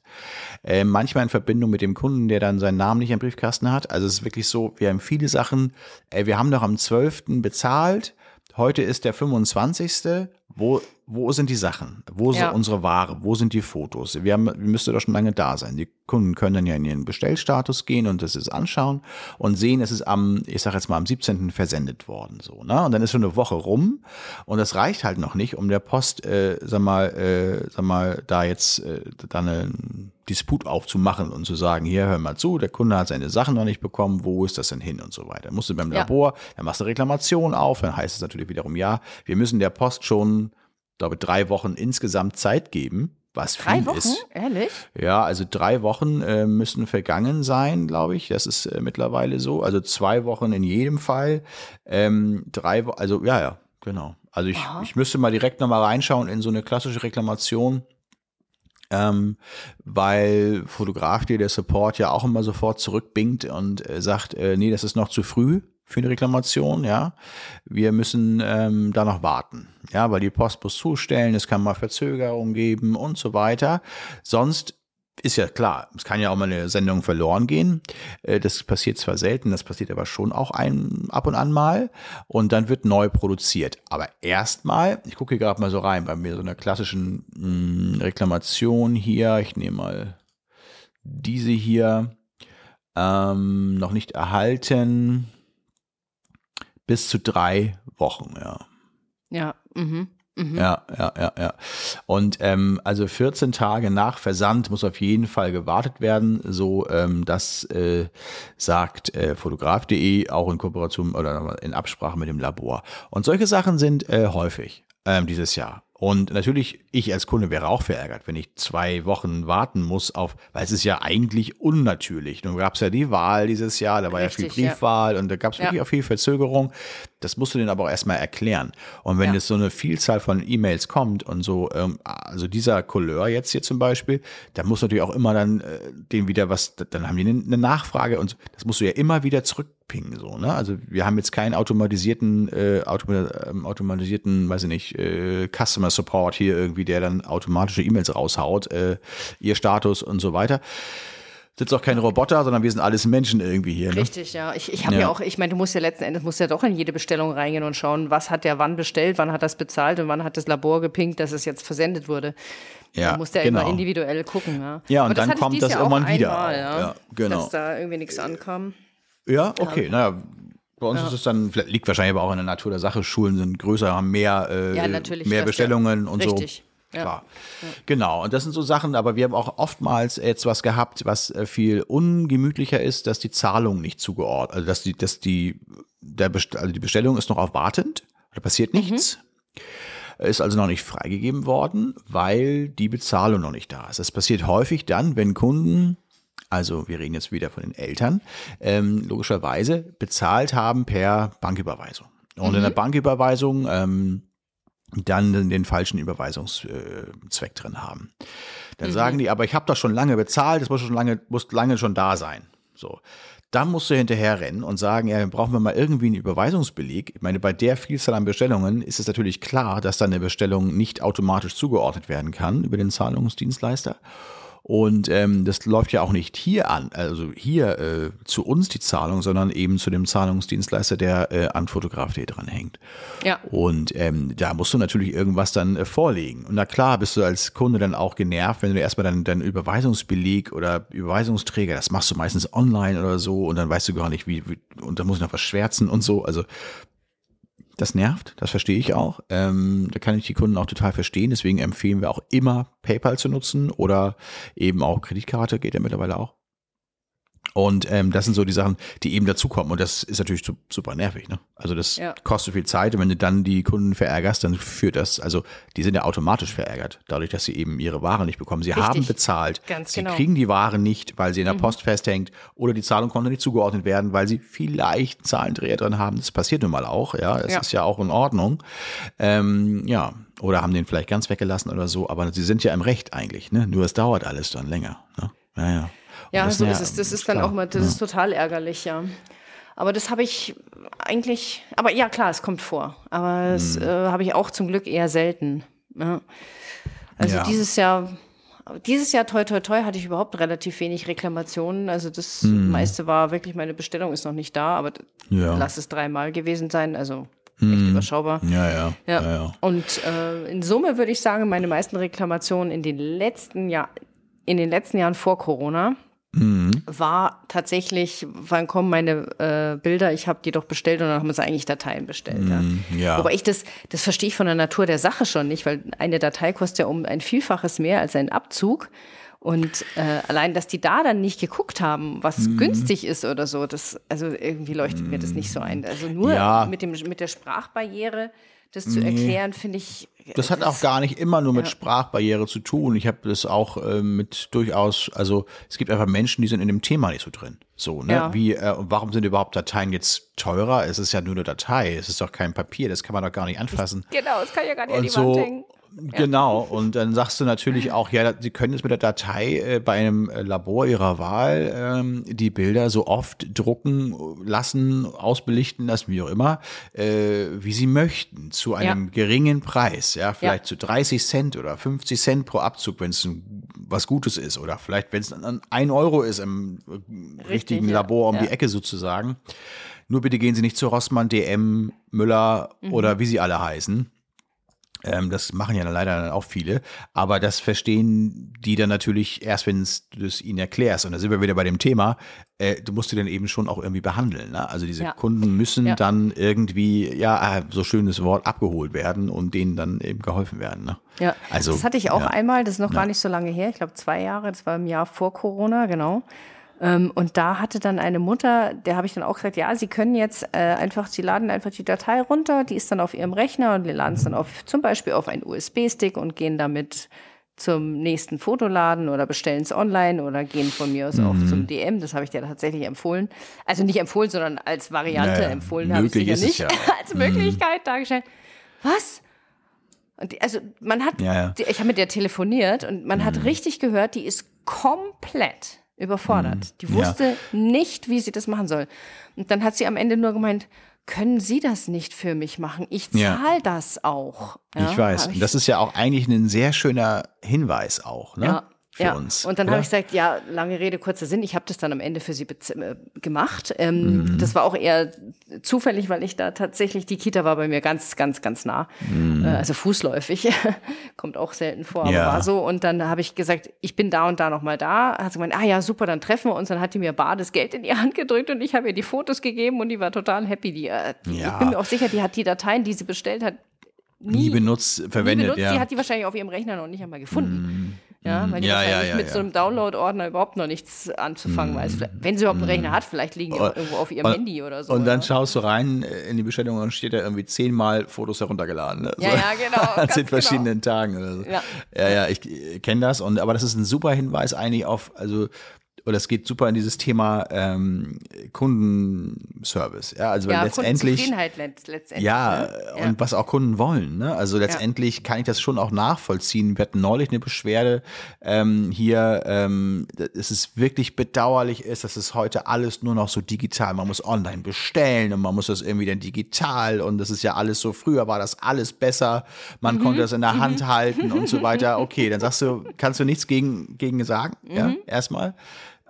Äh, manchmal in Verbindung mit dem Kunden, der dann seinen Namen nicht im Briefkasten hat. Also es ist wirklich so, wir haben viele Sachen, äh, wir haben doch am 12. bezahlt, heute ist der 25. Wo, wo sind die Sachen? Wo Ja. ist unsere Ware? Wo sind die Fotos? Wir haben, müsste doch schon lange da sein. Die Kunden können dann ja in ihren Bestellstatus gehen und das ist anschauen und sehen, es ist am, ich sag jetzt mal, am 17. versendet worden, so, ne? Und dann ist schon eine Woche rum und das reicht halt noch nicht, um der Post, äh, sag mal, äh, sag mal, da jetzt, äh, da einen Disput aufzumachen und zu sagen, hier, hör mal zu, der Kunde hat seine Sachen noch nicht bekommen, wo ist das denn hin und so weiter. Musst du beim Ja. Labor, dann machst du eine Reklamation auf, dann heißt es natürlich wiederum, ja, wir müssen der Post schon, glaube drei Wochen insgesamt Zeit geben, was viel Drei Wochen? ist. Ehrlich? Ja, also drei Wochen äh, müssen vergangen sein, glaube ich. Das ist äh, mittlerweile so. Also zwei Wochen in jedem Fall. Ähm, drei Wochen, also ja, ja, genau. Also ich, ich müsste mal direkt nochmal reinschauen in so eine klassische Reklamation. Ähm, weil Fotograf dir der Support ja auch immer sofort zurückbingt und äh, sagt, äh, nee, das ist noch zu früh für eine Reklamation, ja. Wir müssen ähm, da noch warten, ja, weil die Post muss zustellen, es kann mal Verzögerungen geben und so weiter. Sonst ist ja klar, es kann ja auch mal eine Sendung verloren gehen. Äh, das passiert zwar selten, das passiert aber schon auch ein, ab und an mal. Und dann wird neu produziert. Aber erstmal, ich gucke hier gerade mal so rein, bei mir so einer klassischen mh, hm, Reklamation hier, ich nehme mal diese hier, ähm, noch nicht erhalten, bis zu drei Wochen, ja. Ja, mhm. Mhm. Ja, ja, ja, ja. Und ähm, also 14 Tage nach Versand muss auf jeden Fall gewartet werden. So, ähm, das äh, sagt äh, fotograf.de auch in Kooperation oder in Absprache mit dem Labor. Und solche Sachen sind äh, häufig ähm, dieses Jahr. Und natürlich, ich als Kunde wäre auch verärgert, wenn ich zwei Wochen warten muss auf, weil es ist ja eigentlich unnatürlich. Nun gab es ja die Wahl dieses Jahr, da war Richtig, ja viel Briefwahl ja. und da gab es wirklich ja. auch viel Verzögerung. Das musst du denen aber auch erstmal erklären. Und wenn ja. jetzt so eine Vielzahl von E-Mails kommt und so, ähm, also dieser Couleur jetzt hier zum Beispiel, da muss natürlich auch immer dann äh, den wieder was, dann haben die eine Nachfrage und das musst du ja immer wieder zurückpingen, so, ne? Also wir haben jetzt keinen automatisierten, äh, ähm, automatisierten, weiß ich nicht, äh, Customer Support hier irgendwie, der dann automatische E-Mails raushaut, äh, ihr Status und so weiter sitzt auch kein Roboter, sondern wir sind alles Menschen irgendwie hier. Ne? Richtig, ja. Ich, ich habe ja. ja. auch, ich meine, du musst ja letzten Endes musst ja doch in jede Bestellung reingehen und schauen, was hat der wann bestellt, wann hat das bezahlt und wann hat das Labor gepinkt, dass es jetzt versendet wurde. Ja, du musst ja genau. immer individuell gucken. Ja, ja und dann kommt das irgendwann wieder. Einmal, ja, ja, genau. Dass da irgendwie nichts ankam. Ja, okay, ja. naja. Bei uns ja. ist es dann, liegt wahrscheinlich aber auch in der Natur der Sache, Schulen sind größer, haben mehr, äh, ja, mehr Bestellungen und Richtig. so. Klar. Ja. Genau. Und das sind so Sachen, aber wir haben auch oftmals jetzt was gehabt, was äh, viel ungemütlicher ist, dass die Zahlung nicht zugeordnet, also dass die, dass die, der Best also die Bestellung ist noch auf wartend, da passiert mhm. nichts. Mhm. Ist also noch nicht freigegeben worden, weil die Bezahlung noch nicht da ist. Das passiert häufig dann, wenn Kunden also wir reden jetzt wieder von den Eltern, ähm, logischerweise bezahlt haben per Banküberweisung. Und mhm. in der Banküberweisung ähm, dann den falschen Überweisungszweck drin haben. Dann mhm. sagen die, aber ich habe doch schon lange bezahlt, das muss schon lange, muss lange schon da sein. So. Dann musst du hinterher rennen und sagen, ja, brauchen wir mal irgendwie einen Überweisungsbeleg. Ich meine, bei der Vielzahl an Bestellungen ist es natürlich klar, dass dann eine Bestellung nicht automatisch zugeordnet werden kann über den Zahlungsdienstleister. Und ähm, das läuft ja auch nicht hier an, also hier äh, zu uns die Zahlung, sondern eben zu dem Zahlungsdienstleister, der äh, an Fotograf.de dran hängt. Ja. Und ähm, da musst du natürlich irgendwas dann äh, vorlegen. Und na klar, bist du als Kunde dann auch genervt, wenn du erstmal deinen Überweisungsbeleg oder Überweisungsträger, das machst du meistens online oder so und dann weißt du gar nicht, wie, wie und dann muss ich noch was schwärzen und so. Also das nervt, das verstehe ich auch. Ähm, da kann ich die Kunden auch total verstehen. Deswegen empfehlen wir auch immer PayPal zu nutzen oder eben auch Kreditkarte, geht ja mittlerweile auch. Und ähm, das sind so die Sachen, die eben dazukommen. Und das ist natürlich super nervig. Ne? Also das ja. kostet viel Zeit. Und wenn du dann die Kunden verärgerst, dann führt das, also die sind ja automatisch verärgert, dadurch, dass sie eben ihre Ware nicht bekommen. Sie Richtig. haben bezahlt. Ganz sie genau. kriegen die Ware nicht, weil sie in der mhm. Post festhängt oder die Zahlung konnte nicht zugeordnet werden, weil sie vielleicht einen Zahlendreher drin haben. Das passiert nun mal auch. Ja, es ja. ist ja auch in Ordnung. Ähm, ja, oder haben den vielleicht ganz weggelassen oder so. Aber sie sind ja im Recht eigentlich. Ne? Nur es dauert alles dann länger. Ne? Naja. Ja, so ist es. Das ist dann auch mal, das ja. ist total ärgerlich, ja. Aber das habe ich eigentlich, aber ja klar, es kommt vor. Aber das hm. äh, habe ich auch zum Glück eher selten. Ja. Also ja. dieses Jahr, dieses Jahr toi toi toi hatte ich überhaupt relativ wenig Reklamationen. Also das hm. meiste war wirklich, meine Bestellung ist noch nicht da, aber ja. lass es dreimal gewesen sein. Also echt hm. überschaubar. Ja, ja. ja. ja, Und äh, in Summe würde ich sagen, meine meisten Reklamationen in den letzten Jahren, in den letzten Jahren vor Corona Mhm. war tatsächlich, wann kommen meine äh, Bilder? Ich habe die doch bestellt und dann haben wir sie eigentlich Dateien bestellt. Mhm, ja. ja. Wobei ich das, das verstehe ich von der Natur der Sache schon nicht, weil eine Datei kostet ja um ein Vielfaches mehr als ein Abzug. Und äh, allein, dass die da dann nicht geguckt haben, was mhm. günstig ist oder so, das, also irgendwie leuchtet mir das nicht so ein. Also nur ja. mit, dem, mit der Sprachbarriere das zu erklären, finde ich. Das hat auch gar nicht immer nur mit ja. Sprachbarriere zu tun. Ich habe das auch äh, mit durchaus, also es gibt einfach Menschen, die sind in dem Thema nicht so drin. So, ne? Ja. Wie, äh, warum sind überhaupt Dateien jetzt teurer? Es ist ja nur eine Datei, es ist doch kein Papier, das kann man doch gar nicht anfassen. Genau, das kann ja gar nicht an die so, Wand hängen. Genau, und dann sagst du natürlich auch, ja, Sie können jetzt mit der Datei äh, bei einem äh, Labor Ihrer Wahl ähm, die Bilder so oft drucken lassen, ausbelichten lassen, wie auch immer, äh, wie Sie möchten, zu einem ja. geringen Preis, ja, vielleicht ja. zu 30 Cent oder 50 Cent pro Abzug, wenn es ein was Gutes ist oder vielleicht, wenn es ein Euro ist im Richtig, richtigen Labor um ja. die Ecke sozusagen. Nur bitte gehen Sie nicht zu Rossmann, DM, Müller mhm. oder wie sie alle heißen. Ähm, das machen ja leider auch viele. Aber das verstehen die dann natürlich erst, wenn du es ihnen erklärst. Und da sind wir wieder bei dem Thema. Äh, du musst du dann eben schon auch irgendwie behandeln. Ne? Also diese ja. Kunden müssen ja. dann irgendwie, ja, ah, so schönes Wort, abgeholt werden und denen dann eben geholfen werden. Ne? Ja, also, das hatte ich auch ja. einmal. Das ist noch gar nicht so lange her. Ich glaube, zwei Jahre. Das war im Jahr vor Corona, genau. Ähm, und da hatte dann eine Mutter, der habe ich dann auch gesagt, ja, Sie können jetzt äh, einfach, Sie laden einfach die Datei runter, die ist dann auf Ihrem Rechner und wir laden es dann auf zum Beispiel auf einen USB-Stick und gehen damit zum nächsten Fotoladen oder bestellen es online oder gehen von mir aus mhm. auch zum DM. Das habe ich dir tatsächlich empfohlen. Also nicht empfohlen, sondern als Variante naja, empfohlen habe ich sicher nicht. Ja. als Möglichkeit mhm. dargestellt. Was? Und also man hat, ja, ja. Ich habe mit der telefoniert und man mhm. hat richtig gehört, die ist komplett überfordert. Mhm. Die wusste ja. nicht, wie sie das machen soll. Und dann hat sie am Ende nur gemeint, können Sie das nicht für mich machen? Ich zahle ja. das auch. Ja, ich weiß. Ich das ist ja auch eigentlich ein sehr schöner Hinweis auch. Ne? Ja für ja. uns. Und dann habe ich gesagt, ja, lange Rede, kurzer Sinn. Ich habe das dann am Ende für sie äh, gemacht. Ähm, mhm. Das war auch eher zufällig, weil ich da tatsächlich, die Kita war bei mir ganz, ganz, ganz nah. Mhm. Äh, also fußläufig. Kommt auch selten vor, aber ja. war so. Und dann habe ich gesagt, ich bin da und da nochmal da. Hat sie gemeint, ah ja, super, dann treffen wir uns. Dann hat die mir Bades Geld in die Hand gedrückt und ich habe ihr die Fotos gegeben und die war total happy. Die, äh, ja. Ich bin mir auch sicher, die hat die Dateien, die sie bestellt hat, nie, nie benutzt, verwendet. Nie benutzt. Ja. Die hat die wahrscheinlich auf ihrem Rechner noch nicht einmal gefunden. Mhm. Ja, weil die ja, wahrscheinlich ja, ja, mit so einem Download-Ordner überhaupt noch nichts anzufangen weiß. Wenn sie überhaupt einen Rechner hat, vielleicht liegen die auch irgendwo auf ihrem und, Handy oder so. Und dann schaust du rein in die Bestellung und steht da irgendwie zehnmal Fotos heruntergeladen. Ne? So ja, ja, genau. An zehn verschiedenen genau. Tagen oder so. Ja, ja, ja ich kenne das. Und, aber das ist ein super Hinweis eigentlich auf, also oder es geht super in dieses Thema ähm, Kundenservice. Ja, also ja, letztendlich. letztendlich. Ja, ne? und was auch Kunden wollen. Ne? Also letztendlich ja. kann ich das schon auch nachvollziehen. Wir hatten neulich eine Beschwerde ähm, hier. Ähm, es ist wirklich bedauerlich ist, dass es heute alles nur noch so digital. Man muss online bestellen und man muss das irgendwie dann digital und das ist ja alles so. Früher war das alles besser. Man mhm. konnte das in der mhm. Hand halten und so weiter. Okay, dann sagst du, kannst du nichts gegen gegen sagen. Mhm. Ja, erstmal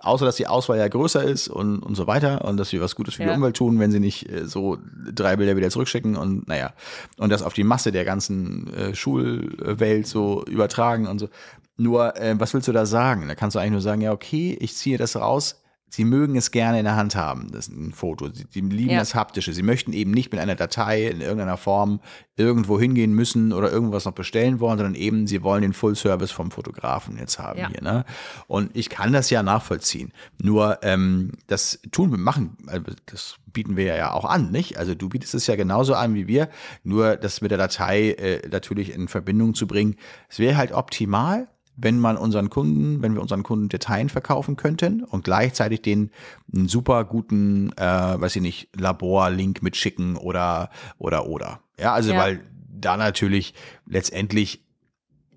außer dass die Auswahl ja größer ist und, und so weiter und dass wir was Gutes für ja. die Umwelt tun, wenn sie nicht äh, so drei Bilder wieder zurückschicken und naja, und das auf die Masse der ganzen äh, Schulwelt so übertragen und so. Nur, äh, was willst du da sagen? Da kannst du eigentlich nur sagen, ja, okay, ich ziehe das raus, Sie mögen es gerne in der Hand haben, das ist ein Foto. Sie, sie lieben ja. das Haptische. Sie möchten eben nicht mit einer Datei in irgendeiner Form irgendwo hingehen müssen oder irgendwas noch bestellen wollen, sondern eben, sie wollen den Full Service vom Fotografen jetzt haben ja. hier. Ne? Und ich kann das ja nachvollziehen. Nur ähm, das tun wir, machen, also das bieten wir ja auch an, nicht? Also du bietest es ja genauso an wie wir, nur das mit der Datei äh, natürlich in Verbindung zu bringen. Es wäre halt optimal, wenn man unseren Kunden, wenn wir unseren Kunden Dateien verkaufen könnten und gleichzeitig den einen super guten, äh, weiß ich nicht, Labor-Link mitschicken oder oder oder. Ja, also ja. weil da natürlich letztendlich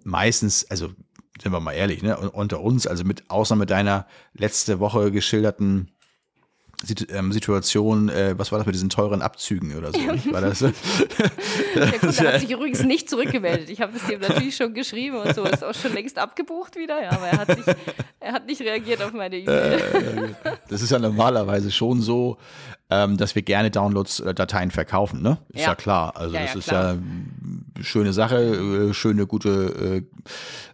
meistens, also sind wir mal ehrlich, ne, unter uns, also mit Ausnahme deiner letzte Woche geschilderten Situation, äh, was war das mit diesen teuren Abzügen oder so? War das, Der Kunde hat sich übrigens nicht zurückgemeldet. Ich habe das ihm natürlich schon geschrieben und so, ist auch schon längst abgebucht wieder, ja, aber er hat, sich, er hat nicht reagiert auf meine E-Mail. Äh, das ist ja normalerweise schon so, ähm, dass wir gerne Downloads, äh, Dateien verkaufen, ne? Ist ja, ja klar. Also ja, das ja, ist klar. ja schöne Sache, äh, schöne gute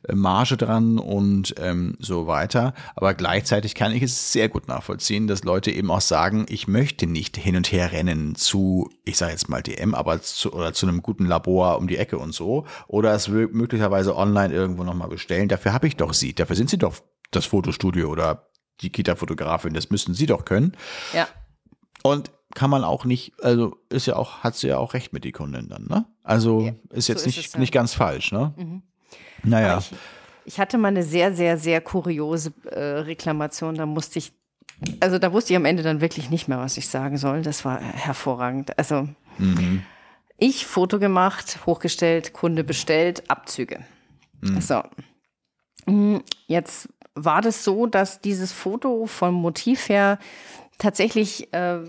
äh, Marge dran und ähm, so weiter. Aber gleichzeitig kann ich es sehr gut nachvollziehen, dass Leute eben auch sagen, ich möchte nicht hin und her rennen zu, ich sage jetzt mal DM, aber zu, oder zu einem guten Labor um die Ecke und so. Oder es möglicherweise online irgendwo nochmal bestellen. Dafür habe ich doch sie. Dafür sind sie doch das Fotostudio oder die Kita-Fotografin. Das müssten sie doch können. Ja. Und kann man auch nicht, also ist ja auch, hat sie ja auch recht mit die Kundin dann, ne? Also ja, ist jetzt so nicht, ja. nicht ganz falsch, ne? Mhm. Naja. Ich, ich, hatte mal eine sehr, sehr, sehr kuriose äh, Reklamation, da musste ich, also da wusste ich am Ende dann wirklich nicht mehr, was ich sagen soll. Das war hervorragend. Also mhm. ich Foto gemacht, hochgestellt, Kunde bestellt, Abzüge. Mhm. So. Hm, jetzt war das so, dass dieses Foto vom Motiv her tatsächlich äh,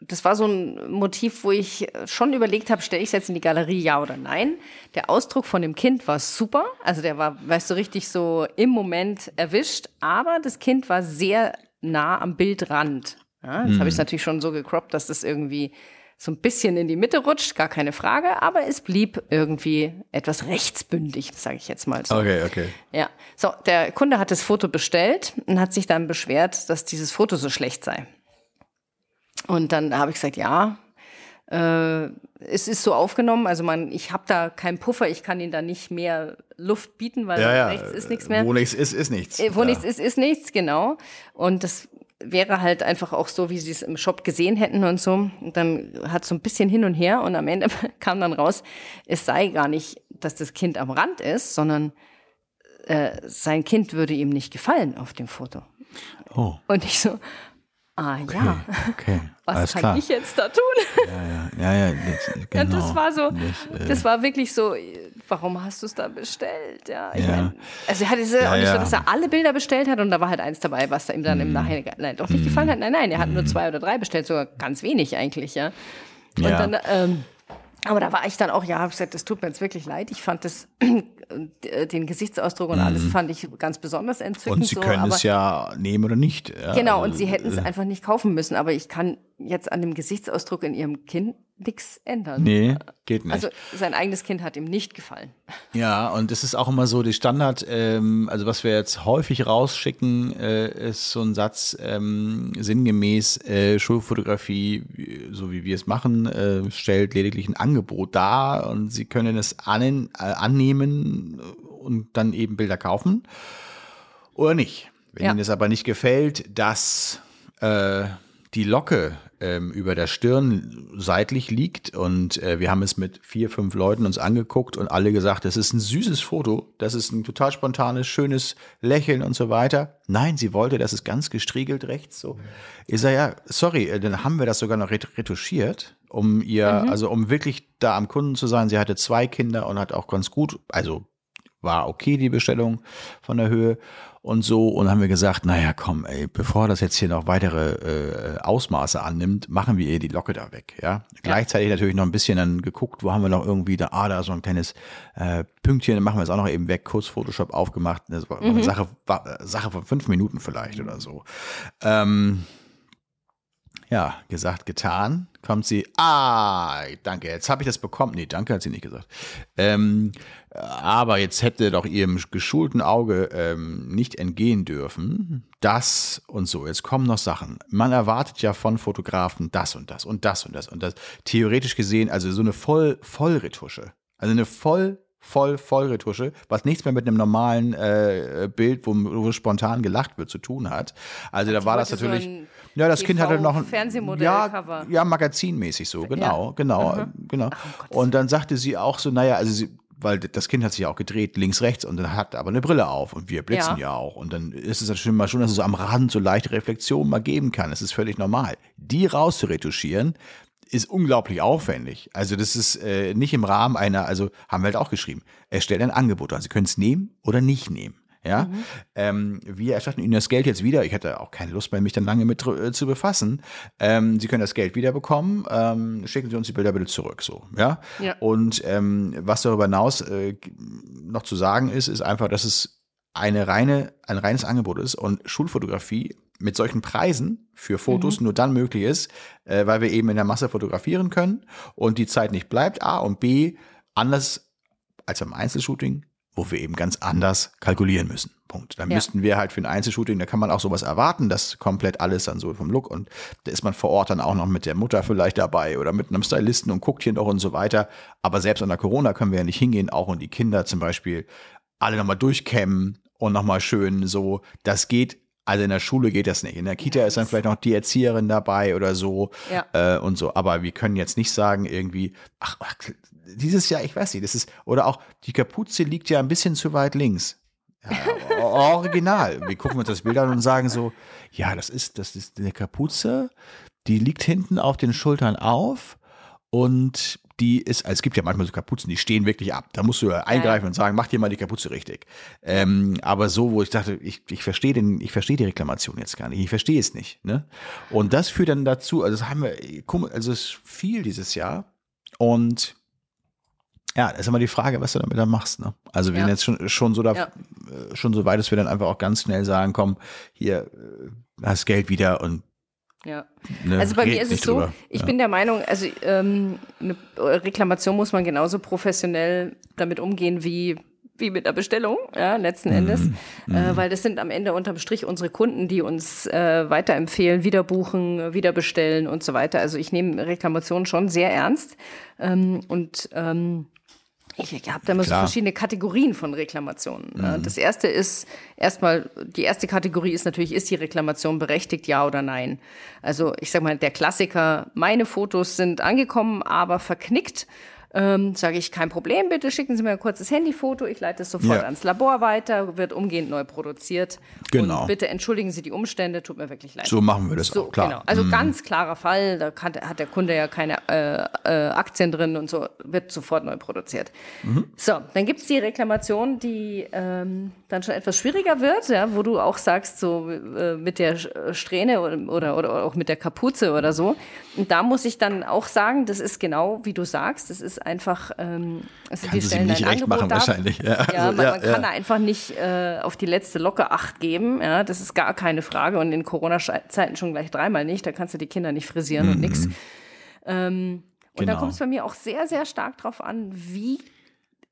das war so ein Motiv, wo ich schon überlegt habe, stelle ich es jetzt in die Galerie, ja oder nein. Der Ausdruck von dem Kind war super. Also der war, weißt du, richtig so im Moment erwischt. Aber das Kind war sehr nah am Bildrand. Ja, jetzt hm. habe ich es natürlich schon so gecroppt, dass das irgendwie so ein bisschen in die Mitte rutscht, gar keine Frage, aber es blieb irgendwie etwas rechtsbündig, sage ich jetzt mal so. Okay, okay. Ja, so, der Kunde hat das Foto bestellt und hat sich dann beschwert, dass dieses Foto so schlecht sei. Und dann habe ich gesagt, ja, äh, es ist so aufgenommen, also man, ich habe da keinen Puffer, ich kann ihnen da nicht mehr Luft bieten, weil ja, ja. rechts ist nichts mehr. Wo nichts ist, ist nichts. Äh, wo ja. nichts ist, ist nichts, genau. Und das wäre halt einfach auch so, wie sie es im Shop gesehen hätten und so. Und dann hat so ein bisschen hin und her und am Ende kam dann raus, es sei gar nicht, dass das Kind am Rand ist, sondern äh, sein Kind würde ihm nicht gefallen auf dem Foto. Oh. Und ich so, ah okay, ja, okay. was Alles kann klar. ich jetzt da tun? Ja, ja, ja, ja, das, genau. Und das war so, Das, äh, das war wirklich so, warum hast du es da bestellt? Ja, ich Ja. mein, also er hat es ja auch nicht so, dass er alle Bilder bestellt hat und da war halt eins dabei, was ihm dann im Nachhinein nein, doch nicht gefallen hat. Nein, nein, er hat nur zwei oder drei bestellt, sogar ganz wenig eigentlich, ja. Und Ja. dann, ähm, aber da war ich dann auch, ja, habe gesagt, das tut mir jetzt wirklich leid. Ich fand das, äh, den Gesichtsausdruck und alles fand ich ganz besonders entzückend. und sie so, können aber, es ja nehmen oder nicht. Ja, Genau, und also, sie hätten es äh, einfach nicht kaufen müssen. Aber ich kann jetzt an dem Gesichtsausdruck in ihrem Kind nichts ändern. Nee, geht nicht. Also sein eigenes Kind hat ihm nicht gefallen. Ja, und es ist auch immer so die Standard, ähm, also was wir jetzt häufig rausschicken, äh, ist so ein Satz ähm, sinngemäß, äh, Schulfotografie, wie- so wie wir es machen, äh, stellt lediglich ein Angebot dar und Sie können es annen, äh, annehmen und dann eben Bilder kaufen oder nicht. Wenn Ja. Ihnen es aber nicht gefällt, dass äh, die Locke ähm, über der Stirn seitlich liegt und äh, wir haben es mit vier, fünf Leuten uns angeguckt und alle gesagt, das ist ein süßes Foto, das ist ein total spontanes, schönes Lächeln und so weiter. Nein, sie wollte, das ist ganz gestriegelt rechts so. Ich sage, ja, sorry, äh, dann haben wir das sogar noch ret- retuschiert, um ihr, also um wirklich da am Kunden zu sein. Sie hatte zwei Kinder und hat auch ganz gut, also war okay, die Bestellung von der Höhe und so. Und haben wir gesagt, naja, komm, ey, bevor das jetzt hier noch weitere äh, Ausmaße annimmt, machen wir ihr die Locke da weg, ja. Gleichzeitig natürlich noch ein bisschen dann geguckt, wo haben wir noch irgendwie da, ah, da so ein kleines äh, Pünktchen, dann machen wir es auch noch eben weg, kurz Photoshop aufgemacht. Das war, war eine Sache, war, äh, Sache von fünf Minuten vielleicht oder so. Ähm, ja, gesagt, getan. Kommt sie, ah, danke, jetzt habe ich das bekommen. Nee, danke hat sie nicht gesagt. Ähm, aber jetzt hätte doch ihrem geschulten Auge ähm, nicht entgehen dürfen, das und so. Jetzt kommen noch Sachen. Man erwartet ja von Fotografen das und das und das und das und das. Theoretisch gesehen, also so eine voll Vollretusche. Also eine voll voll Vollretusche, was nichts mehr mit einem normalen äh, Bild, wo, wo spontan gelacht wird, zu tun hat. Also da war das so natürlich. ein ja, das Kind hatte noch ein Fernsehmodell-Cover. Ja, ja, magazinmäßig so, genau, genau, Aha. äh, genau. um Gottes Und dann sagte sie auch so, naja, also sie, weil das Kind hat sich ja auch gedreht, links, rechts, und dann hat aber eine Brille auf und wir blitzen ja, Ja. auch. Und dann ist es natürlich mal schon, dass es so am Rand so leichte Reflexionen mal geben kann. Das ist völlig normal. Die rauszuretuschieren, ist unglaublich aufwendig. Also das ist äh, nicht im Rahmen einer, also haben wir halt auch geschrieben, erstellt ein Angebot an. Sie können es nehmen oder nicht nehmen. Ja, ähm, wir erstatten Ihnen das Geld jetzt wieder. Ich hatte auch keine Lust mehr, mich dann lange mit äh, zu befassen. Ähm, Sie können das Geld wieder bekommen. Ähm, schicken Sie uns die Bilder bitte zurück. So, ja. Ja. Und ähm, was darüber hinaus äh, noch zu sagen ist, ist einfach, dass es eine reine, ein reines Angebot ist und Schulfotografie mit solchen Preisen für Fotos nur dann möglich ist, äh, weil wir eben in der Masse fotografieren können und die Zeit nicht bleibt. A und B, anders als beim Einzelshooting, wo wir eben ganz anders kalkulieren müssen. Punkt. Dann Ja. müssten wir halt für ein Einzelshooting, da kann man auch sowas erwarten, dass komplett alles dann so vom Look und da ist man vor Ort dann auch noch mit der Mutter vielleicht dabei oder mit einem Stylisten und guckt hier noch und so weiter. Aber selbst unter Corona können wir ja nicht hingehen, auch und die Kinder zum Beispiel alle nochmal durchkämmen und nochmal schön so. Das geht, also in der Schule geht das nicht. In der Kita ist dann vielleicht noch die Erzieherin dabei oder so Ja. äh, und so. Aber wir können jetzt nicht sagen irgendwie, ach, ach, dieses Jahr, ich weiß nicht, das ist, oder auch die Kapuze liegt ja ein bisschen zu weit links. Ja, original. Wir gucken uns das Bild an und sagen so, ja, das ist, das ist eine Kapuze, die liegt hinten auf den Schultern auf und die ist, also es gibt ja manchmal so Kapuzen, die stehen wirklich ab. Da musst du ja eingreifen und sagen, mach dir mal die Kapuze richtig. Ähm, aber so, wo ich dachte, ich, ich verstehe den, ich verstehe die Reklamation jetzt gar nicht. Ich verstehe es nicht. Ne? Und das führt dann dazu, also das haben wir, also es ist viel dieses Jahr. Und ja, ist immer die Frage, was du damit dann machst. Ne? Also wir ja. sind jetzt schon, schon so da, ja. Äh, schon so weit, dass wir dann einfach auch ganz schnell sagen, komm, hier, äh, hast Geld wieder und ja. Ne, also bei mir ist es so, drüber. ich ja. bin der Meinung, also ähm, eine Reklamation muss man genauso professionell damit umgehen wie wie mit der Bestellung, ja, letzten Endes, mhm. äh, mhm. weil das sind am Ende unterm Strich unsere Kunden, die uns äh, weiterempfehlen, wieder buchen, wieder bestellen und so weiter. Also ich nehme Reklamationen schon sehr ernst ähm, und ähm, ich habe da immer so verschiedene Kategorien von Reklamationen. Mhm. Das erste ist erstmal, die erste Kategorie ist natürlich, ist die Reklamation berechtigt, ja oder nein? Also ich sag mal, der Klassiker, meine Fotos sind angekommen, aber verknickt ähm, Sage ich, kein Problem, bitte schicken Sie mir ein kurzes Handyfoto, ich leite es sofort ja. ans Labor weiter, wird umgehend neu produziert. Genau. Und bitte entschuldigen Sie die Umstände, tut mir wirklich leid. So machen wir das so, auch, klar. Genau. Also mhm. ganz klarer Fall, da kann, hat der Kunde ja keine äh, äh, Aktien drin und so, wird sofort neu produziert. Mhm. So, dann gibt es die Reklamation, die ähm, dann schon etwas schwieriger wird, ja, wo du auch sagst, so äh, mit der Strähne oder, oder, oder auch mit der Kapuze oder so. Und da muss ich dann auch sagen, das ist genau wie du sagst, das ist einfach, ähm, also kann die stellen nicht ein Angebot machen, wahrscheinlich. Ja, ja also, man, ja, man kann da einfach nicht äh, auf die letzte Locke Acht geben. Ja, das ist gar keine Frage. Und in Corona-Zeiten schon gleich dreimal nicht. Da kannst du die Kinder nicht frisieren mhm. und nix. Ähm, und genau. da kommt es bei mir auch sehr, sehr stark drauf an, wie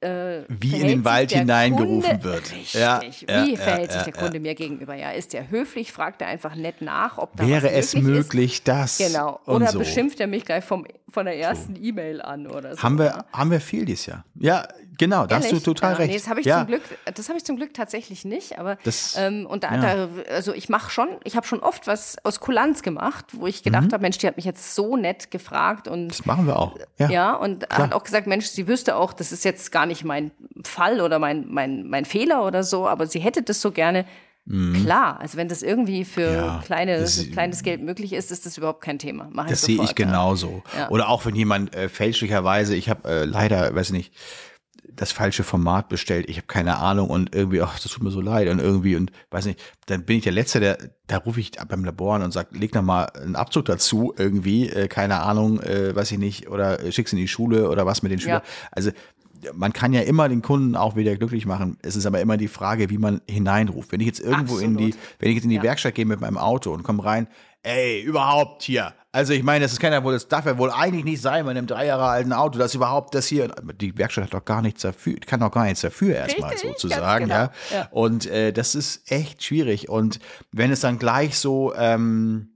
äh, wie in den Wald hineingerufen wird. Richtig. Ja, wie ja, verhält ja, sich der Kunde mir gegenüber? Ja, ist er höflich? Fragt er einfach nett nach, ob da Wäre es möglich, ist? das? Genau. Oder so. beschimpft er mich gleich vom, von der ersten so. E-Mail an oder so. Haben wir, haben wir viel dieses Jahr. Ja, Genau, da hast du total ja, recht. Nee, das habe ich, ja. zum Glück, das hab ich zum Glück tatsächlich nicht. Aber das, ähm, und da, ja. da, also ich mache schon, ich habe schon oft was aus Kulanz gemacht, wo ich gedacht mhm. habe, Mensch, die hat mich jetzt so nett gefragt und das machen wir auch. Ja, ja und Klar. hat auch gesagt, Mensch, sie wüsste auch, das ist jetzt gar nicht mein Fall oder mein, mein, mein Fehler oder so, aber sie hätte das so gerne. Mhm. Klar, also wenn das irgendwie für ja, kleine, das, kleines Geld möglich ist, ist das überhaupt kein Thema. Mach das sehe ich genauso. Ja. Oder auch wenn jemand äh, fälschlicherweise, ich habe äh, leider, weiß nicht, das falsche Format bestellt, ich habe keine Ahnung und irgendwie, ach, das tut mir so leid und irgendwie und weiß nicht, dann bin ich der Letzte, der, da rufe ich beim Labor an und sag, leg noch mal einen Abzug dazu irgendwie, äh, keine Ahnung, äh, weiß ich nicht, oder äh, schick's in die Schule oder was mit den Schülern. Ja. Also man kann ja immer den Kunden auch wieder glücklich machen. Es ist aber immer die Frage, wie man hineinruft. Wenn ich jetzt irgendwo Absolut. in die, wenn ich jetzt in die ja. Werkstatt gehe mit meinem Auto und komme rein, ey, überhaupt hier, also ich meine, das ist keiner wohl, das darf ja wohl eigentlich nicht sein bei einem drei Jahre alten Auto, dass überhaupt das hier, die Werkstatt hat doch gar nichts dafür, kann doch gar nichts dafür erstmal sozusagen, genau. ja? ja. Und äh, das ist echt schwierig. Und wenn es dann gleich so ähm,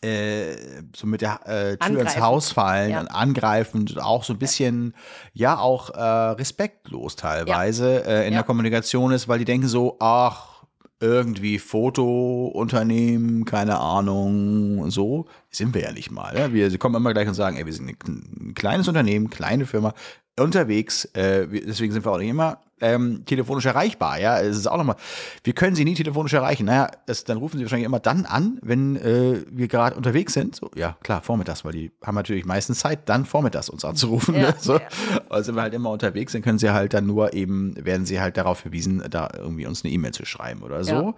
äh, so mit der äh, Tür ins Haus fallen ja. und angreifen, auch so ein bisschen, ja, auch äh, respektlos teilweise ja. äh, in der Kommunikation ist, weil die denken so, ach, irgendwie Fotounternehmen, keine Ahnung, so sind wir ja nicht mal. Ja? Wir kommen immer gleich und sagen, ey, wir sind ein kleines Unternehmen, kleine Firma, unterwegs, äh, deswegen sind wir auch nicht immer ähm, telefonisch erreichbar. Ja, es ist auch nochmal, wir können sie nie telefonisch erreichen. Naja, das, dann rufen sie wahrscheinlich immer dann an, wenn äh, wir gerade unterwegs sind. So, ja, klar, vormittags, weil die haben natürlich meistens Zeit, dann vormittags uns anzurufen. Ja, ne? so. Ja. Also wenn wir halt immer unterwegs sind, können sie halt dann nur eben, werden sie halt darauf verwiesen, da irgendwie uns eine E-Mail zu schreiben oder so.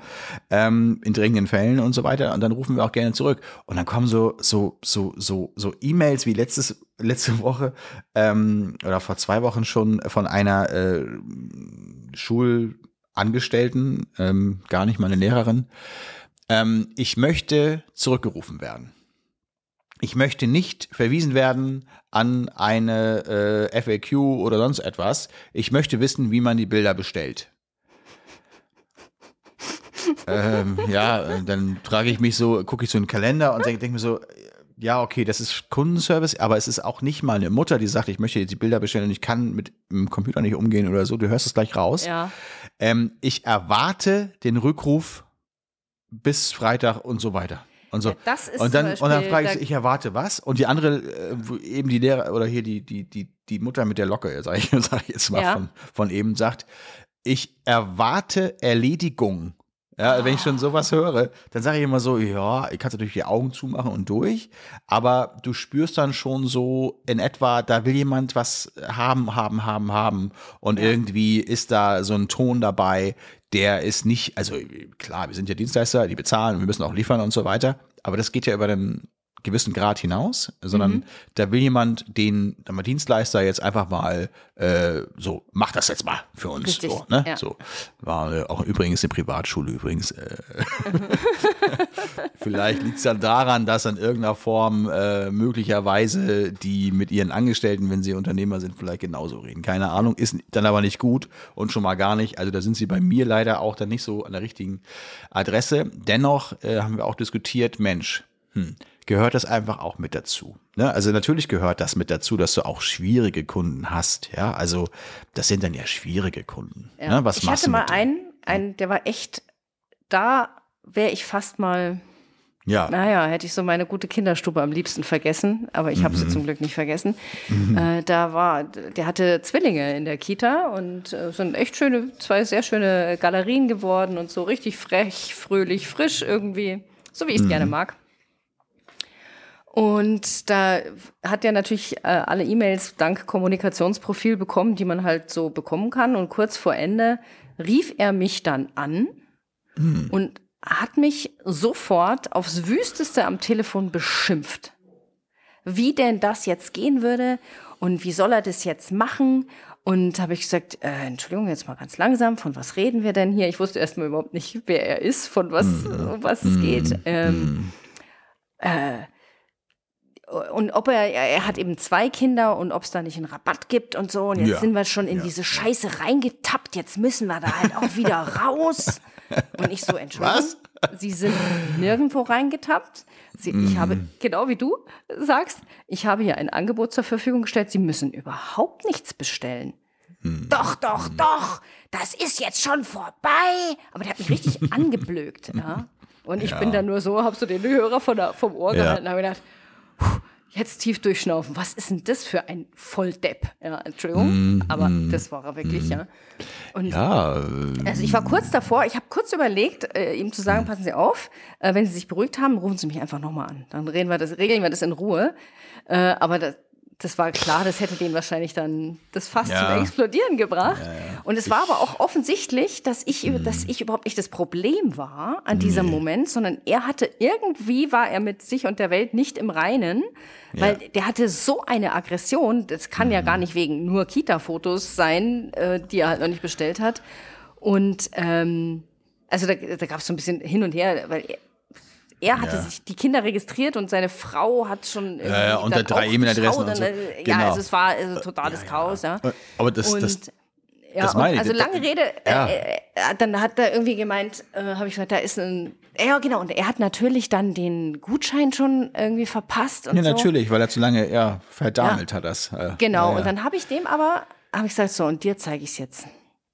Ja. Ähm, in dringenden Fällen und so weiter. Und dann rufen wir auch gerne zurück. Und dann kommen so, so, so, so, so E-Mails wie letztes letzte Woche ähm, oder vor zwei Wochen schon von einer äh, Schulangestellten, ähm, gar nicht meine Lehrerin. Ähm, ich möchte zurückgerufen werden. Ich möchte nicht verwiesen werden an eine äh, FAQ oder sonst etwas. Ich möchte wissen, wie man die Bilder bestellt. ähm, ja, dann trage ich mich so, gucke ich so in den Kalender und denke denk mir so, ja, okay, das ist Kundenservice, aber es ist auch nicht mal eine Mutter, die sagt, ich möchte jetzt die Bilder bestellen und ich kann mit dem Computer nicht umgehen oder so. Du hörst es gleich raus. Ja. Ähm, ich erwarte den Rückruf bis Freitag und so weiter. Und so. Ja, und dann, und dann frage ich, ich erwarte was? Und die andere, äh, eben die Lehrer oder hier die, die, die, die Mutter mit der Locke, sage ich, sag ich jetzt mal ja. von, von eben, sagt, ich erwarte Erledigung Ja, wenn ich schon sowas höre, dann sage ich immer so, ja, ich kann natürlich die Augen zumachen und durch, aber du spürst dann schon so in etwa, da will jemand was haben, haben, haben, haben und ja. irgendwie ist da so ein Ton dabei, der ist nicht, also klar, wir sind ja Dienstleister, die bezahlen, wir müssen auch liefern und so weiter, aber das geht ja über den gewissen Grad hinaus, sondern mhm. da will jemand den Dienstleister jetzt einfach mal äh, so, mach das jetzt mal für uns. Richtig, so, ne? ja. so war äh, auch übrigens eine Privatschule übrigens. Äh, Vielleicht liegt es dann daran, dass in irgendeiner Form äh, möglicherweise die mit ihren Angestellten, wenn sie Unternehmer sind, vielleicht genauso reden. Keine Ahnung, ist dann aber nicht gut und schon mal gar nicht. Also da sind sie bei mir leider auch dann nicht so an der richtigen Adresse. Dennoch äh, haben wir auch diskutiert, Mensch, hm, gehört das einfach auch mit dazu. Ne? Also natürlich gehört das mit dazu, dass du auch schwierige Kunden hast. Ja, also das sind dann ja schwierige Kunden. Ja. Ne? Was ich hatte mal einen, einen, der war echt, da wäre ich fast mal, ja. naja, hätte ich so meine gute Kinderstube am liebsten vergessen, aber ich habe mhm. sie zum Glück nicht vergessen. Mhm. Äh, da war, der hatte Zwillinge in der Kita und äh, sind echt schöne, zwei sehr schöne Galerien geworden und so richtig frech, fröhlich, frisch irgendwie, so wie ich es mhm. gerne mag. Und da hat er natürlich äh, alle E-Mails dank Kommunikationsprofil bekommen, die man halt so bekommen kann. Und kurz vor Ende rief er mich dann an hm. und hat mich sofort aufs Wüsteste am Telefon beschimpft. Wie denn das jetzt gehen würde und wie soll er das jetzt machen? Und habe ich gesagt, äh, Entschuldigung, jetzt mal ganz langsam, von was reden wir denn hier? Ich wusste erstmal überhaupt nicht, wer er ist, von was, mm. um was es geht. Hm. Ähm, mm. äh, und ob er, er hat eben zwei Kinder und ob es da nicht einen Rabatt gibt und so. Und jetzt ja. sind wir schon in ja. diese Scheiße reingetappt. Jetzt müssen wir da halt auch wieder raus. Und ich so, Entschuldigung. Was? Sie sind nirgendwo reingetappt. Sie, mm. Ich habe, mm. genau wie du sagst, ich habe hier ein Angebot zur Verfügung gestellt. Sie müssen überhaupt nichts bestellen. Mm. Doch, doch, mm. doch. Das ist jetzt schon vorbei. Aber der hat mich richtig angeblökt. Ja? Und ich bin da nur so, hab so den Hörer von der, vom Ohr gehalten und habe gedacht, jetzt tief durchschnaufen. Was ist denn das für ein Volldepp? Ja, Entschuldigung, mm, aber mm, das war er wirklich, mm. ja. Und ja. Also ich war kurz davor, ich habe kurz überlegt, äh, ihm zu sagen, mm. passen Sie auf, äh, wenn Sie sich beruhigt haben, rufen Sie mich einfach nochmal an. Dann reden wir das, regeln wir das in Ruhe. Äh, aber das, das war klar, das hätte den wahrscheinlich dann das fast ja. zum Explodieren gebracht. Ja, ja. Und es war aber auch offensichtlich, dass ich, mhm. dass ich überhaupt nicht das Problem war an diesem nee. Moment, sondern er hatte irgendwie war er mit sich und der Welt nicht im Reinen, weil der hatte so eine Aggression. Das kann mhm. ja gar nicht wegen nur Kita-Fotos sein, äh, die er halt noch nicht bestellt hat. Und ähm, also da, da gab es so ein bisschen hin und her, weil er, hatte ja. sich die Kinder registriert und seine Frau hat schon ja, ja, unter drei E-Mail-Adressen so. Ja, genau. also es war also totales ja, Chaos, ja. Aber das, und, das, ja, das meine ich. Also lange Rede, ja. äh, äh, dann hat er irgendwie gemeint, äh, habe ich gesagt, da ist ein, ja genau, und er hat natürlich dann den Gutschein schon irgendwie verpasst und Ja, so. natürlich, weil er zu lange, ja, verdammt hat das. Äh, genau, und dann habe ich dem aber, habe ich gesagt, so, und dir zeige ich es jetzt.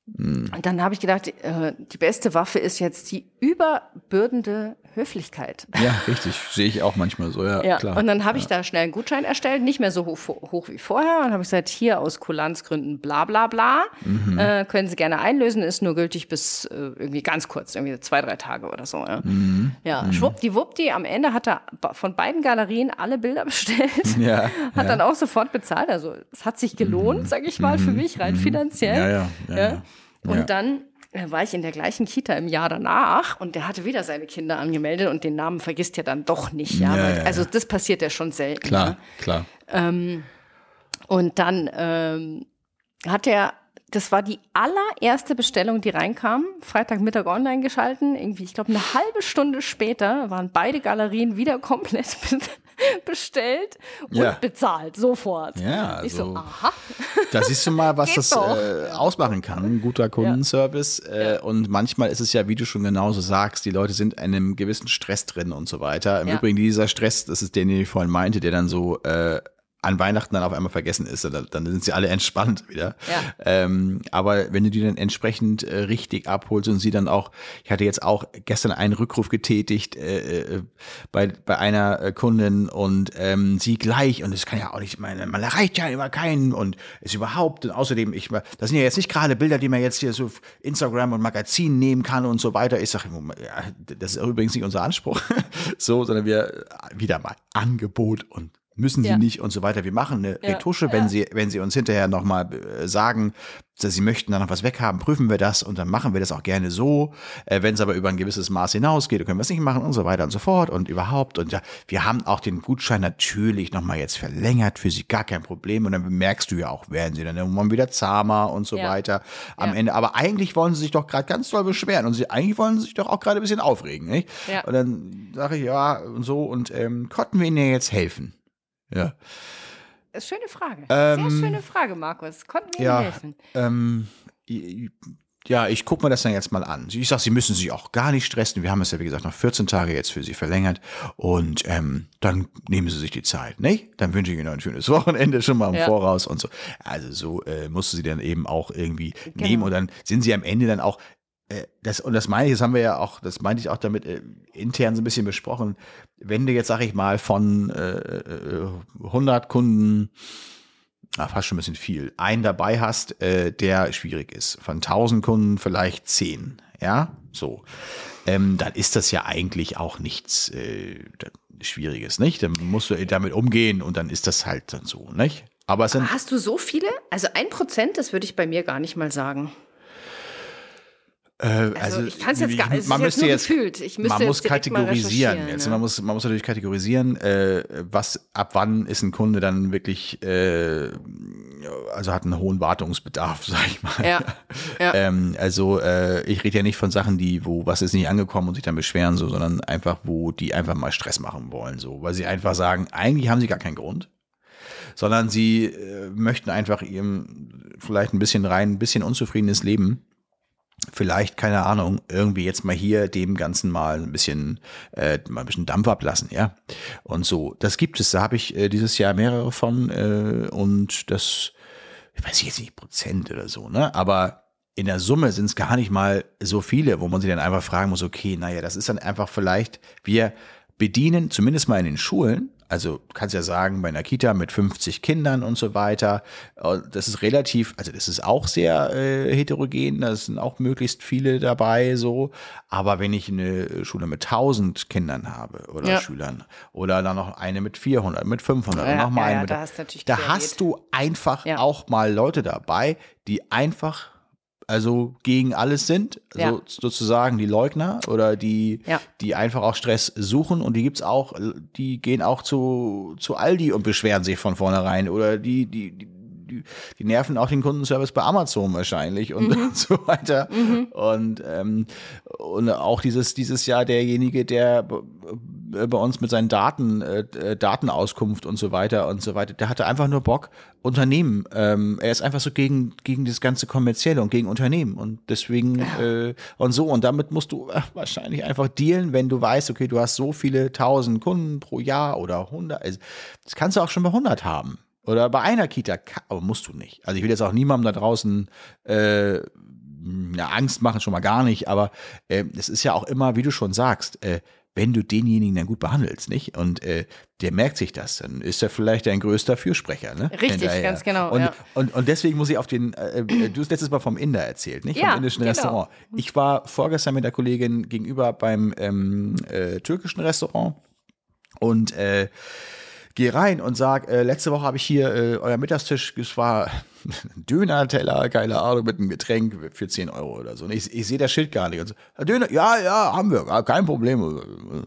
Mhm. Und dann habe ich gedacht, äh, die beste Waffe ist jetzt die überbürdende Höflichkeit. Ja, richtig. Sehe ich auch manchmal so, ja, ja. klar. Und dann habe ich da schnell einen Gutschein erstellt, nicht mehr so hoch, hoch wie vorher. Und habe ich gesagt, hier aus Kulanzgründen bla bla bla. Mhm. Äh, können Sie gerne einlösen, ist nur gültig bis äh, irgendwie ganz kurz, irgendwie zwei, drei Tage oder so. Ja, mhm. ja mhm. schwuppdiwuppdi, am Ende hat er von beiden Galerien alle Bilder bestellt. Ja, hat dann auch sofort bezahlt. Also es hat sich gelohnt, mhm. sage ich mal, für mhm. mich rein mhm. finanziell. ja, ja. Und dann war ich in der gleichen Kita im Jahr danach und der hatte wieder seine Kinder angemeldet und den Namen vergisst ja dann doch nicht. Ja, ja, ja also das passiert ja schon selten. Klar, ne? klar. Ähm, und dann ähm, hat er, das war die allererste Bestellung, die reinkam, Freitagmittag online geschalten. Irgendwie, ich glaube, eine halbe Stunde später waren beide Galerien wieder komplett bestellt und ja. bezahlt, sofort. Ja, ich so, also aha. Da siehst du mal, was das äh, ausmachen kann, ein guter Kundenservice. Ja. Äh, und manchmal ist es ja, wie du schon genauso sagst, die Leute sind in einem gewissen Stress drin und so weiter. Im. Übrigen, dieser Stress, das ist der, den ich vorhin meinte, der dann so äh, an Weihnachten dann auf einmal vergessen ist, dann, sind sie alle entspannt wieder. Ja. Ähm, aber wenn du die dann entsprechend äh, richtig abholst und sie dann auch, ich hatte jetzt auch gestern einen Rückruf getätigt äh, äh, bei, bei einer äh, Kundin und ähm, sie gleich, und das kann ja auch nicht, meine, man erreicht ja immer keinen und ist überhaupt, und außerdem, ich, das sind ja jetzt nicht gerade Bilder, die man jetzt hier so Instagram und Magazin nehmen kann und so weiter. Ich sage, das ist übrigens nicht unser Anspruch, so, sondern wir wieder mal Angebot und müssen sie ja. nicht und so weiter. Wir machen eine ja. Retusche, wenn ja. sie, wenn sie uns hinterher nochmal äh, sagen, dass sie möchten da noch was weghaben, prüfen wir das und dann machen wir das auch gerne so. Äh, wenn es aber über ein gewisses Maß hinausgeht, dann können wir es nicht machen und so weiter und so fort und überhaupt. Und ja, wir haben auch den Gutschein natürlich nochmal jetzt verlängert, für sie gar kein Problem. Und dann bemerkst du ja auch, werden sie dann irgendwann wieder zahmer und so weiter am Ende. Aber eigentlich wollen sie sich doch gerade ganz doll beschweren und sie eigentlich wollen sie sich doch auch gerade ein bisschen aufregen, nicht? Und dann sage ich, ja, und so, und ähm, konnten wir ihnen ja jetzt helfen. Ja. Schöne Frage. Ähm, Sehr schöne Frage, Markus. Konnten wir ja, helfen? Ähm, ja, ich gucke mir das dann jetzt mal an. Ich sage, Sie müssen sich auch gar nicht stressen. Wir haben es ja, wie gesagt, noch 14 Tage jetzt für Sie verlängert. Und ähm, dann nehmen Sie sich die Zeit, nicht? Dann wünsche ich Ihnen ein schönes Wochenende schon mal im ja. Voraus und so. Also so äh, musst du sie dann eben auch irgendwie genau. nehmen. Und dann sind Sie am Ende dann auch das, und das meine ich, das haben wir ja auch, das meinte ich auch damit äh, intern so ein bisschen besprochen. Wenn du jetzt, sag ich mal, von äh, 100 äh, Kunden, na, fast schon ein bisschen viel, einen dabei hast, äh, der schwierig ist. Von 1000 Kunden vielleicht 10, ja, so. Ähm, dann ist das ja eigentlich auch nichts äh, Schwieriges, nicht? Dann musst du damit umgehen und dann ist das halt dann so, nicht? Aber, Aber hast du so viele? Also ein Prozent, das würde ich bei mir gar nicht mal sagen. Äh, also, also, ich kann es jetzt gar nicht. Man müsste jetzt, müsste man muss kategorisieren. Jetzt, ja. man muss, man muss natürlich kategorisieren, äh, was ab wann ist ein Kunde dann wirklich, äh, also hat einen hohen Wartungsbedarf, sag ich mal. Ja. ja. ähm, also äh, ich rede ja nicht von Sachen, die, wo was ist nicht angekommen und sich dann beschweren, so, sondern einfach, wo die einfach mal Stress machen wollen, so, weil sie einfach sagen, eigentlich haben sie gar keinen Grund sondern sie äh, möchten einfach ihrem vielleicht ein bisschen rein, ein bisschen unzufriedenes Leben vielleicht, keine Ahnung, irgendwie jetzt mal hier dem Ganzen mal ein bisschen, äh, mal ein bisschen Dampf ablassen, ja. Und so, das gibt es. Da habe ich äh, dieses Jahr mehrere von äh, und das, ich weiß jetzt nicht, Prozent oder so, ne? Aber in der Summe sind es gar nicht mal so viele, wo man sich dann einfach fragen muss, okay, naja, das ist dann einfach vielleicht, wir bedienen, zumindest mal in den Schulen, also du kannst ja sagen, bei einer Kita mit 50 Kindern und so weiter, äh, das ist relativ, also das ist auch sehr äh, heterogen, da sind auch möglichst viele dabei so, aber wenn ich eine Schule mit 1000 Kindern habe oder ja. Schülern oder dann noch eine mit 400, mit 500 ja, nochmal ja, eine mit, da hast, da hast du einfach auch mal Leute dabei, die einfach also gegen alles sind, ja. so, sozusagen die Leugner oder die, ja. die einfach auch Stress suchen und die gibt's auch, die gehen auch zu, zu Aldi und beschweren sich von vornherein oder die, die, die die, die nerven auch den Kundenservice bei Amazon wahrscheinlich und, mhm. so weiter. Mhm. Und, ähm, und auch dieses, dieses Jahr derjenige, der bei uns mit seinen Daten, äh, äh, Datenauskunft und so weiter und so weiter, der hatte einfach nur Bock, Unternehmen. Ähm, er ist einfach so gegen, gegen das ganze Kommerzielle und gegen Unternehmen. Und deswegen äh, und so. Und damit musst du äh, wahrscheinlich einfach dealen, wenn du weißt, okay, du hast so viele tausend Kunden pro Jahr oder hundert. Also, das kannst du auch schon bei hundert haben. Oder bei einer Kita, aber musst du nicht. Also ich will jetzt auch niemandem da draußen äh, ja, Angst machen, schon mal gar nicht, aber äh, es ist ja auch immer, wie du schon sagst, äh, wenn du denjenigen dann gut behandelst, nicht? Und äh, der merkt sich das, dann ist er vielleicht dein größter Fürsprecher, ne? Richtig, Hinterher. ganz genau. Und, ja. und, und deswegen muss ich auf den, äh, äh, du hast letztes Mal vom Inder erzählt, nicht? Vom ja, indischen genau. Restaurant. Ich war vorgestern mit der Kollegin gegenüber beim ähm, äh, türkischen Restaurant und äh, gehe rein und sag, äh, letzte Woche habe ich hier äh, euer Mittagstisch, es war ein Döner-Teller, keine Ahnung, mit einem Getränk für 10 Euro oder so. Und ich, ich sehe das Schild gar nicht. Und so, Döner, ja, ja, haben wir, kein Problem.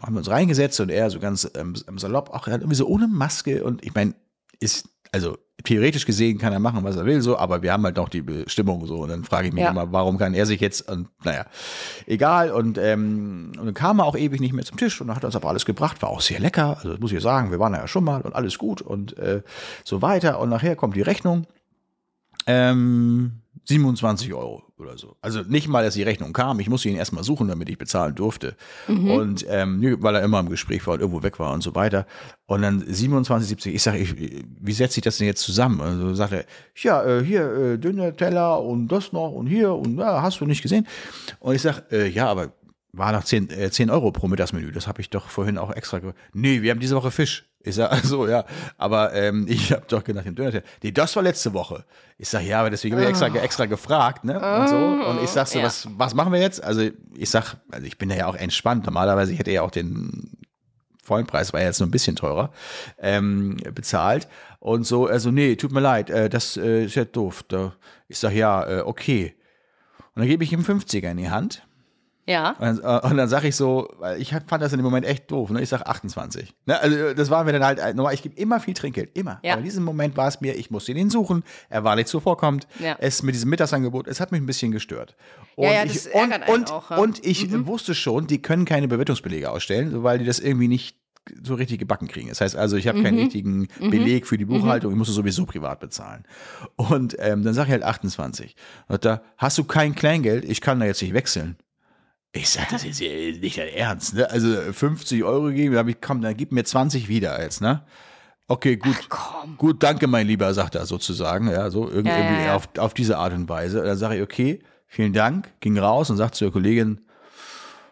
Haben wir uns reingesetzt und er so ganz ähm, salopp, auch irgendwie so ohne Maske und ich meine, ist, also theoretisch gesehen kann er machen, was er will, so, aber wir haben halt noch die Bestimmung so. Und dann frage ich mich ja. immer, warum kann er sich jetzt, und naja, egal. Und, ähm, und dann kam er auch ewig nicht mehr zum Tisch und dann hat er uns aber alles gebracht, war auch sehr lecker. Also das muss ich sagen, wir waren ja schon mal und alles gut und äh, so weiter. Und nachher kommt die Rechnung. Ähm, 27 Euro oder so. Also nicht mal, dass die Rechnung kam. Ich musste ihn erstmal suchen, damit ich bezahlen durfte. Mhm. Und ähm, weil er immer im Gespräch war und irgendwo weg war und so weiter. Und dann 27,70. Ich sage, wie setze ich das denn jetzt zusammen? Also sagt er, ja, äh, hier äh, dünner Teller und das noch und hier und da, hast du nicht gesehen. Und ich sage, äh, ja, aber war nach 10, äh, 10 Euro pro Mittagsmenü. Das habe ich doch vorhin auch extra gemacht. Nee, wir haben diese Woche Fisch. Ich sage, also ja, aber ähm, ich habe doch gedacht, den Döner. Nee, das war letzte Woche. Ich sage, ja, aber deswegen habe ich extra, oh. extra gefragt, ne? Und so. Und ich sage so, ja. was, was machen wir jetzt? Also ich sag, also ich bin da ja auch entspannt. Normalerweise ich hätte ja auch den vollen Preis, war ja jetzt nur ein bisschen teurer, ähm, bezahlt. Und so, also, nee, tut mir leid, äh, das äh, ist ja doof. Da, ich sage, ja, äh, okay. Und dann gebe ich ihm 50er in die Hand ja. Und, äh, und dann sage ich so, weil ich fand das in dem Moment echt doof. Ne? Ich sag 28. Ne? Also das war mir dann halt, normal, ich gebe immer viel Trinkgeld, immer. Ja. Aber in diesem Moment war es mir, ich musste ihn suchen, er war nicht zuvorkommt. Ja. Es mit diesem Mittagsangebot, es hat mich ein bisschen gestört. Und ja, ja, das ich, und, und, auch, ja. und ich mhm. wusste schon, die können keine Bewertungsbelege ausstellen, weil die das irgendwie nicht so richtig gebacken kriegen. Das heißt also, ich habe mhm. keinen richtigen mhm. Beleg für die mhm. Buchhaltung, ich musste sowieso privat bezahlen. Und ähm, dann sage ich halt 28. Und da hast du kein Kleingeld, ich kann da jetzt nicht wechseln. Ich sag, das ist nicht dein Ernst, ne? Also 50 Euro geben, da habe ich, komm, dann gib mir 20 wieder jetzt, ne? Okay, gut. Ach, gut, danke, mein Lieber, sagt er sozusagen, ja, so irgendwie, ja, ja, ja. Auf, auf diese Art und Weise. Dann sage ich, okay, vielen Dank, ging raus und sagt zur Kollegin,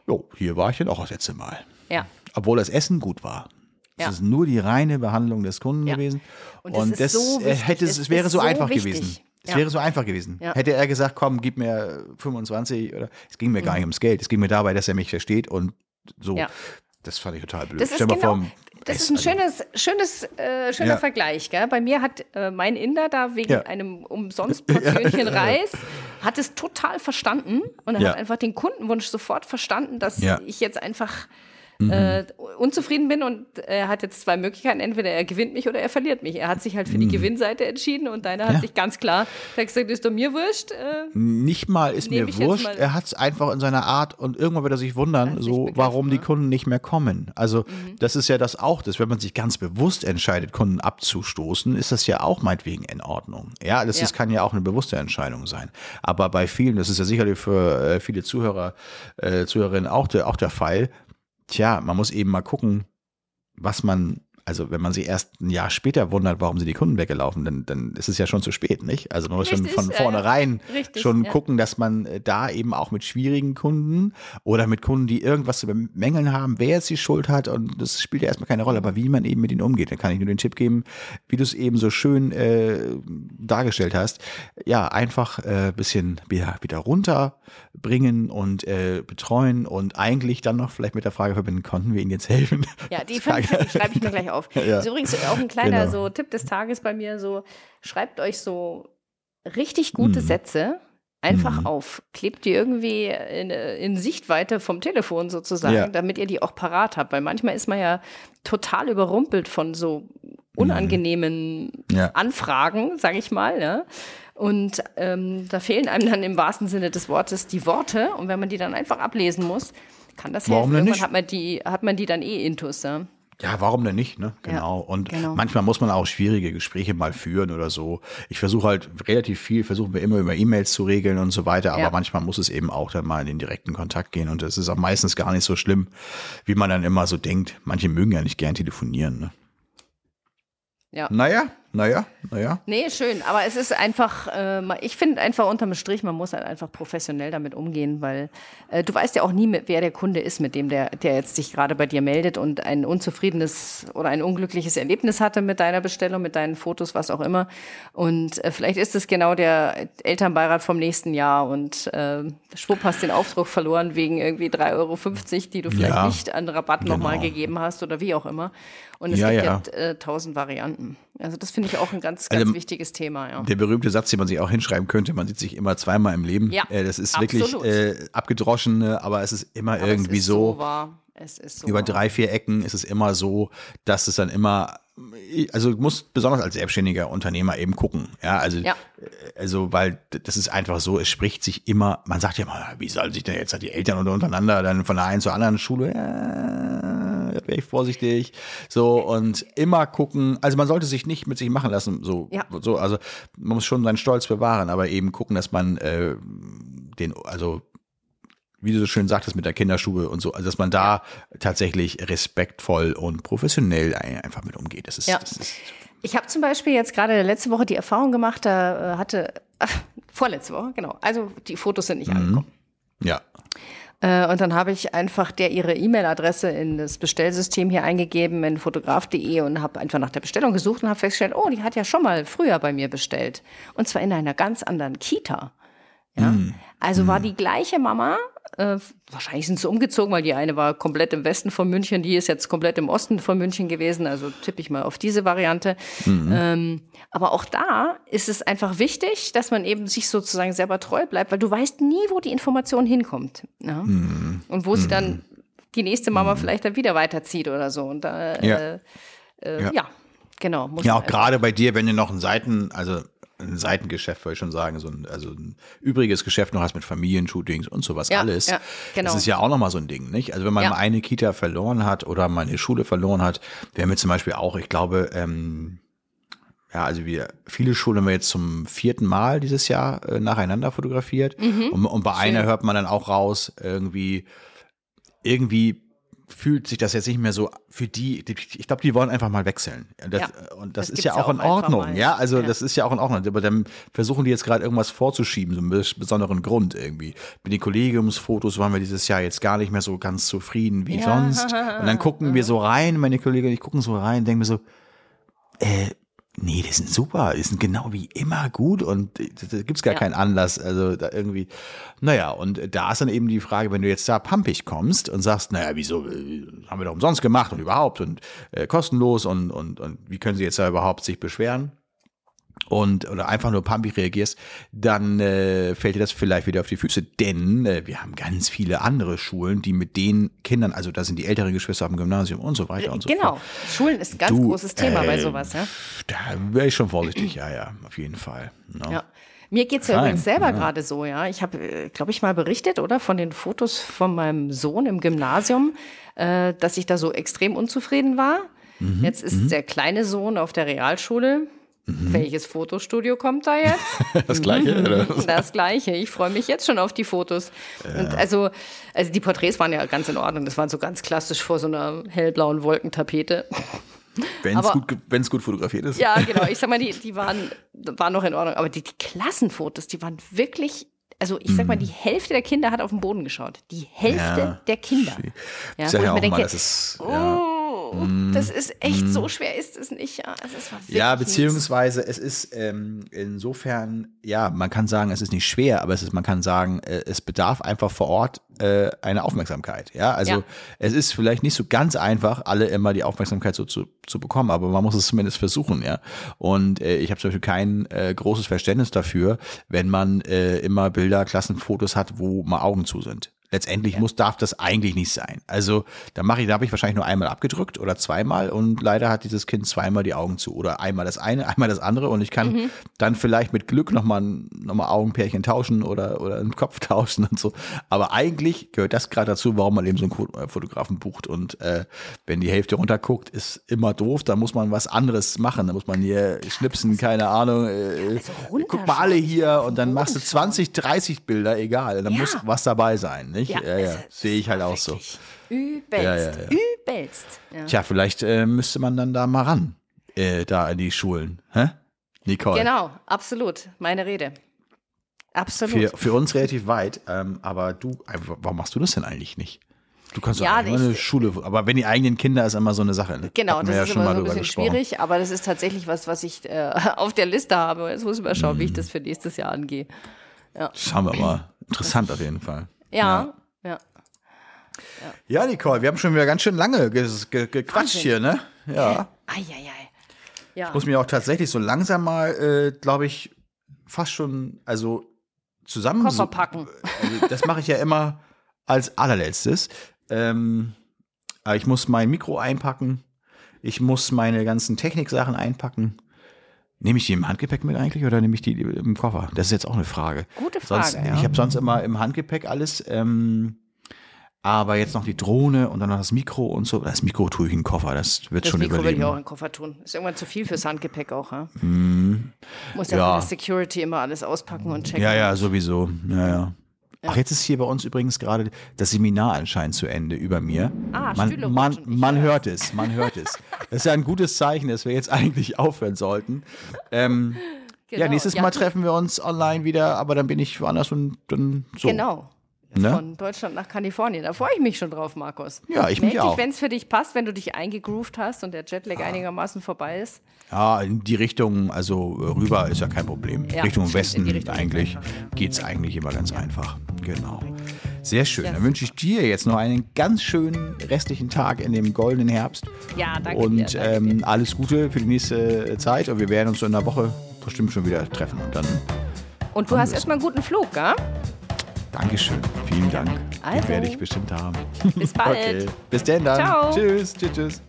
jo, hier war ich dann auch das letzte Mal. Ja. Obwohl das Essen gut war. Es ist nur die reine Behandlung des Kunden gewesen. Und das, und das so äh, hätte es, es wäre so, so einfach wichtig. gewesen. Es ja. wäre so einfach gewesen. Ja. Hätte er gesagt, komm, gib mir 25 oder es ging mir gar nicht ums Geld. Es ging mir dabei, dass er mich versteht und so. Ja. Das fand ich total blöd. Das ist, genau, vor, das ist ein schönes, schönes, äh, schöner. Vergleich. Gell? Bei mir hat äh, mein Inder da wegen einem umsonst Portionchen Reis, hat es total verstanden und er hat einfach den Kundenwunsch sofort verstanden, dass ich jetzt einfach mhm. äh, unzufrieden bin und er hat jetzt zwei Möglichkeiten. Entweder er gewinnt mich oder er verliert mich. Er hat sich halt für die mhm. Gewinnseite entschieden und deiner ja. hat sich ganz klar gesagt, ist doch mir wurscht. Äh, Nicht mal ist mir wurscht. Er hat es einfach in seiner Art und irgendwann wird er sich wundern, so warum die ne? Kunden nicht mehr kommen. Also mhm. das ist ja das auch, das, wenn man sich ganz bewusst entscheidet, Kunden abzustoßen, ist das ja auch meinetwegen in Ordnung. Ja, das ja. Ist, kann ja auch eine bewusste Entscheidung sein. Aber bei vielen, das ist ja sicherlich für äh, viele Zuhörer, äh, Zuhörerinnen auch der, auch der Fall, tja, man muss eben mal gucken, was man also wenn man sich erst ein Jahr später wundert, warum sind die Kunden weggelaufen, dann, dann ist es ja schon zu spät, nicht? Also man muss Richtig, schon von vornherein ja, schon ja. gucken, dass man äh, da eben auch mit schwierigen Kunden oder mit Kunden, die irgendwas zu bemängeln haben, wer jetzt die Schuld hat und das spielt ja erstmal keine Rolle, aber wie man eben mit ihnen umgeht, dann kann ich nur den Tipp geben, wie du es eben so schön äh, dargestellt hast, ja, einfach äh, bisschen wieder, wieder runterbringen und äh, betreuen und eigentlich dann noch vielleicht mit der Frage verbinden, konnten wir ihnen jetzt helfen? Ja, die, die schreibe ich mir gleich auf auf. Ja. Das ist übrigens auch ein kleiner genau. so Tipp des Tages bei mir, so schreibt euch so richtig gute mhm. Sätze einfach mhm. auf. Klebt die irgendwie in, in, Sichtweite vom Telefon sozusagen, ja. damit ihr die auch parat habt. Weil manchmal ist man ja total überrumpelt von so unangenehmen mhm. ja. Anfragen, sage ich mal. Ne? Und ähm, da fehlen einem dann im wahrsten Sinne des Wortes die Worte. Und wenn man die dann einfach ablesen muss, kann das Warum helfen. Irgendwann hat man die, hat man die dann eh intus. Ja? Ja, warum denn nicht, ne? Genau. Ja, und genau. manchmal muss man auch schwierige Gespräche mal führen oder so. Ich versuche halt relativ viel, versuchen wir immer über E-Mails zu regeln und so weiter, aber ja. manchmal muss es eben auch dann mal in den direkten Kontakt gehen und das ist auch meistens gar nicht so schlimm, wie man dann immer so denkt. Manche mögen ja nicht gern telefonieren, ne? Ja. Naja, naja, naja. Nee, schön. Aber es ist einfach, äh, ich finde einfach unterm Strich, man muss halt einfach professionell damit umgehen, weil äh, du weißt ja auch nie, wer der Kunde ist, mit dem der, der jetzt sich gerade bei dir meldet und ein unzufriedenes oder ein unglückliches Erlebnis hatte mit deiner Bestellung, mit deinen Fotos, was auch immer. Und äh, vielleicht ist es genau der Elternbeirat vom nächsten Jahr und äh, schwupp hast den Aufdruck verloren wegen irgendwie 3,50 Euro, die du vielleicht ja, nicht an Rabatt genau. nochmal gegeben hast oder wie auch immer. Und es ja, gibt ja äh, tausend Varianten. Also das finde ich auch ein ganz, ganz also, wichtiges Thema. Ja. Der berühmte Satz, den man sich auch hinschreiben könnte, man sieht sich immer zweimal im Leben. Ja, äh, das ist absolut. wirklich äh, abgedroschen, aber es ist immer aber irgendwie ist so. so wahr. Es ist so über wahr. drei, vier Ecken ist es immer so, dass es dann immer also du musst besonders als selbstständiger Unternehmer eben gucken, ja, also ja. also weil das ist einfach so, es spricht sich immer, man sagt ja mal, wie soll sich denn jetzt die Eltern untereinander dann von der einen zur anderen Schule, ja, wäre ich vorsichtig. So und immer gucken. Also man sollte sich nicht mit sich machen lassen. So, Ja. so also man muss schon seinen Stolz bewahren, aber eben gucken, dass man äh, den, also wie du so schön sagtest mit der Kinderstube und so, also dass man da tatsächlich respektvoll und professionell ein- einfach mit umgeht. Das ist, Ja. das ist Ich habe zum Beispiel jetzt gerade letzte Woche die Erfahrung gemacht, da äh, hatte, ach, vorletzte Woche, genau, also die Fotos sind nicht Mhm. angekommen. ja. Äh, und dann habe ich einfach der ihre E-Mail-Adresse in das Bestellsystem hier eingegeben in fotograf.de und habe einfach nach der Bestellung gesucht und habe festgestellt, oh, die hat ja schon mal früher bei mir bestellt. Und zwar in einer ganz anderen Kita. Ja? Also war die gleiche Mama, äh, wahrscheinlich sind sie umgezogen, weil die eine war komplett im Westen von München, die ist jetzt komplett im Osten von München gewesen, also tippe ich mal auf diese Variante. Ähm, aber auch da ist es einfach wichtig, dass man eben sich sozusagen selber treu bleibt, weil du weißt nie, wo die Information hinkommt. Ja? Und wo sie dann die nächste Mama vielleicht dann wieder weiterzieht oder so. Und da, Ja. äh, äh, Ja. ja. genau. Ja, auch gerade bei dir, wenn du noch ein Seiten, also ein Seitengeschäft, würde ich schon sagen, so ein, also ein übriges Geschäft noch hast mit Familienshootings und sowas Ja, alles. ja, genau. Das ist ja auch nochmal so ein Ding, nicht? Also wenn man Ja. mal eine Kita verloren hat oder mal eine Schule verloren hat, wir haben jetzt zum Beispiel auch, ich glaube, ähm, ja, also wir, viele Schulen haben wir jetzt zum vierten Mal dieses Jahr äh, nacheinander fotografiert. Mhm. Und, und bei einer hört man dann auch raus, irgendwie, irgendwie fühlt sich das jetzt nicht mehr so für die, die ich glaube, die wollen einfach mal wechseln. Das, Ja, und das, das ist ja auch auch in Ordnung, ja, also Ja. das ist ja auch in Ordnung, aber dann versuchen die jetzt gerade irgendwas vorzuschieben, so einen bes- besonderen Grund irgendwie. Mit den Kollegiumsfotos waren wir dieses Jahr jetzt gar nicht mehr so ganz zufrieden wie Ja. sonst und dann gucken wir so rein, meine Kollegen und ich gucken so rein, denken wir so, äh, nee, die sind super, die sind genau wie immer gut und äh, da gibt's gar Ja. keinen Anlass, also da irgendwie, naja, und da ist dann eben die Frage, wenn du jetzt da pampig kommst und sagst, naja, wieso, äh, haben wir doch umsonst gemacht und überhaupt und äh, kostenlos und, und, und wie können sie jetzt da überhaupt sich beschweren? Und oder einfach nur pumpig reagierst, dann äh, fällt dir das vielleicht wieder auf die Füße. Denn äh, wir haben ganz viele andere Schulen, die mit den Kindern, also da sind die älteren Geschwister auf dem Gymnasium und so weiter und so Genau. fort. Schulen ist ein ganz Du, großes Thema bei äh, sowas, ja. Da wäre ich schon vorsichtig, ja, ja, auf jeden Fall. ne? Ja. Mir geht's ja Fein, übrigens selber ja. gerade so, ja. Ich habe, glaube ich, mal berichtet, oder? Von den Fotos von meinem Sohn im Gymnasium, äh, dass ich da so extrem unzufrieden war. Mhm, Jetzt ist der kleine Sohn auf der Realschule. Welches Fotostudio kommt da jetzt? Das gleiche, oder? Das gleiche. Ich freue mich jetzt schon auf die Fotos. Und also, also die Porträts waren ja ganz in Ordnung. Das waren so ganz klassisch vor so einer hellblauen Wolkentapete. Wenn es gut, wenn's gut fotografiert ist. Ja, genau. Ich sag mal, die, die waren, waren noch in Ordnung. Aber die, die Klassenfotos, die waren wirklich. Also ich sag mal, die Hälfte der Kinder hat auf den Boden geschaut. Die Hälfte Ja. der Kinder. Ich Ja, sag wo ja ich auch mal, denke, das ist, ja. Oh, das ist echt so schwer ist es nicht. Ja, also es Ja, beziehungsweise es ist ähm, insofern, ja, man kann sagen, es ist nicht schwer, aber es ist, man kann sagen, äh, es bedarf einfach vor Ort äh, eine Aufmerksamkeit. Ja, also Ja. es ist vielleicht nicht so ganz einfach, alle immer die Aufmerksamkeit so zu, zu bekommen, aber man muss es zumindest versuchen, ja. Und äh, ich habe zum Beispiel kein äh, großes Verständnis dafür, wenn man äh, immer Bilder, Klassenfotos hat, wo mal Augen zu sind. Letztendlich muss, darf das eigentlich nicht sein. Also da mache ich, da habe ich wahrscheinlich nur einmal abgedrückt oder zweimal und leider hat dieses Kind zweimal die Augen zu oder einmal das eine, einmal das andere und ich kann Mhm. dann vielleicht mit Glück nochmal noch mal Augenpärchen tauschen oder oder einen Kopf tauschen und so. Aber eigentlich gehört das gerade dazu, warum man eben so einen äh, Fotografen bucht und äh, wenn die Hälfte runterguckt, ist immer doof. Da muss man was anderes machen. Da muss man hier schnipsen, keine Ahnung. Äh, guck mal alle hier und dann machst du 20, 30 Bilder, egal. Dann Ja. muss was dabei sein, nicht? Ja, ja, es- es sehe ich halt auch so. Übelst. Ja, ja, ja. Übelst. Ja. Tja, vielleicht äh, müsste man dann da mal ran, äh, da in die Schulen. Hä? Nicole. Genau, absolut. Meine Rede. Absolut. Für, für uns relativ weit, ähm, aber du, äh, warum machst du das denn eigentlich nicht? Du kannst Ja, mal eine ich- Schule, aber wenn die eigenen Kinder ist immer so eine Sache. Ne? Genau, Hatten das ja ist schon immer mal so ein bisschen gesprochen. schwierig, aber das ist tatsächlich was, was ich äh, auf der Liste habe. Jetzt muss ich mal schauen, wie ich Mhm. das für nächstes Jahr angehe. Schauen wir mal. Interessant auf jeden Fall. Ja, ja. Ja, Nicole, wir haben schon wieder ganz schön lange ge ge gequatscht Wahnsinn. hier, ne? Ja. Eieiei. Ja. muss mir auch tatsächlich so langsam mal, äh, glaube ich, fast schon, also zusammen. Koffer packen. Also, das mache ich ja immer als allerletztes. Ähm, aber ich muss mein Mikro einpacken. Ich muss meine ganzen Techniksachen einpacken. Nehme ich die im Handgepäck mit eigentlich oder nehme ich die im Koffer? Das ist jetzt auch eine Frage. Gute Frage, Sonst, ja. Ich habe sonst immer im Handgepäck alles. Ähm, Aber jetzt noch die Drohne und dann noch das Mikro und so. Das Mikro tue ich in den Koffer, das wird Das schon Mikro überleben. ich auch in den Koffer tun. Ist irgendwann zu viel fürs Handgepäck auch, ja? Mhm. Muss ja, Ja. Security immer alles auspacken und checken. Ja, ja, sowieso. Ja, ja. Ach, jetzt ist hier bei uns übrigens gerade das Seminar anscheinend zu Ende über mir. Ah, man, Stühle man, man hört es, man hört es. Das ist ja ein gutes Zeichen, dass wir jetzt eigentlich aufhören sollten. Ähm, Ja, Genau, nächstes Mal treffen wir uns online wieder, aber dann bin ich woanders und dann so. Genau. Ne? Von Deutschland nach Kalifornien. Da freue ich mich schon drauf, Markus. Ja, ich mich Meld auch. dich, wenn es für dich passt, wenn du dich eingegroovt hast und der Jetlag einigermaßen vorbei ist. Ja, in die Richtung, also äh, rüber ist ja kein Problem. Ja, Richtung Westen Richtung eigentlich geht es eigentlich immer ganz einfach. Genau. Sehr schön. Dann wünsche ich dir jetzt noch einen ganz schönen restlichen Tag in dem goldenen Herbst. Ja, danke Und dir. Danke ähm, dir. alles Gute für die nächste Zeit. Und wir werden uns so in einer Woche bestimmt schon wieder treffen. Und dann Und du hast erstmal einen guten Flug, gell? Dankeschön. Vielen Dank. Den Also. werde ich bestimmt haben. Bis bald. Okay. Bis denn dann. Ciao. Tschüss. Tschüss. Tschüss.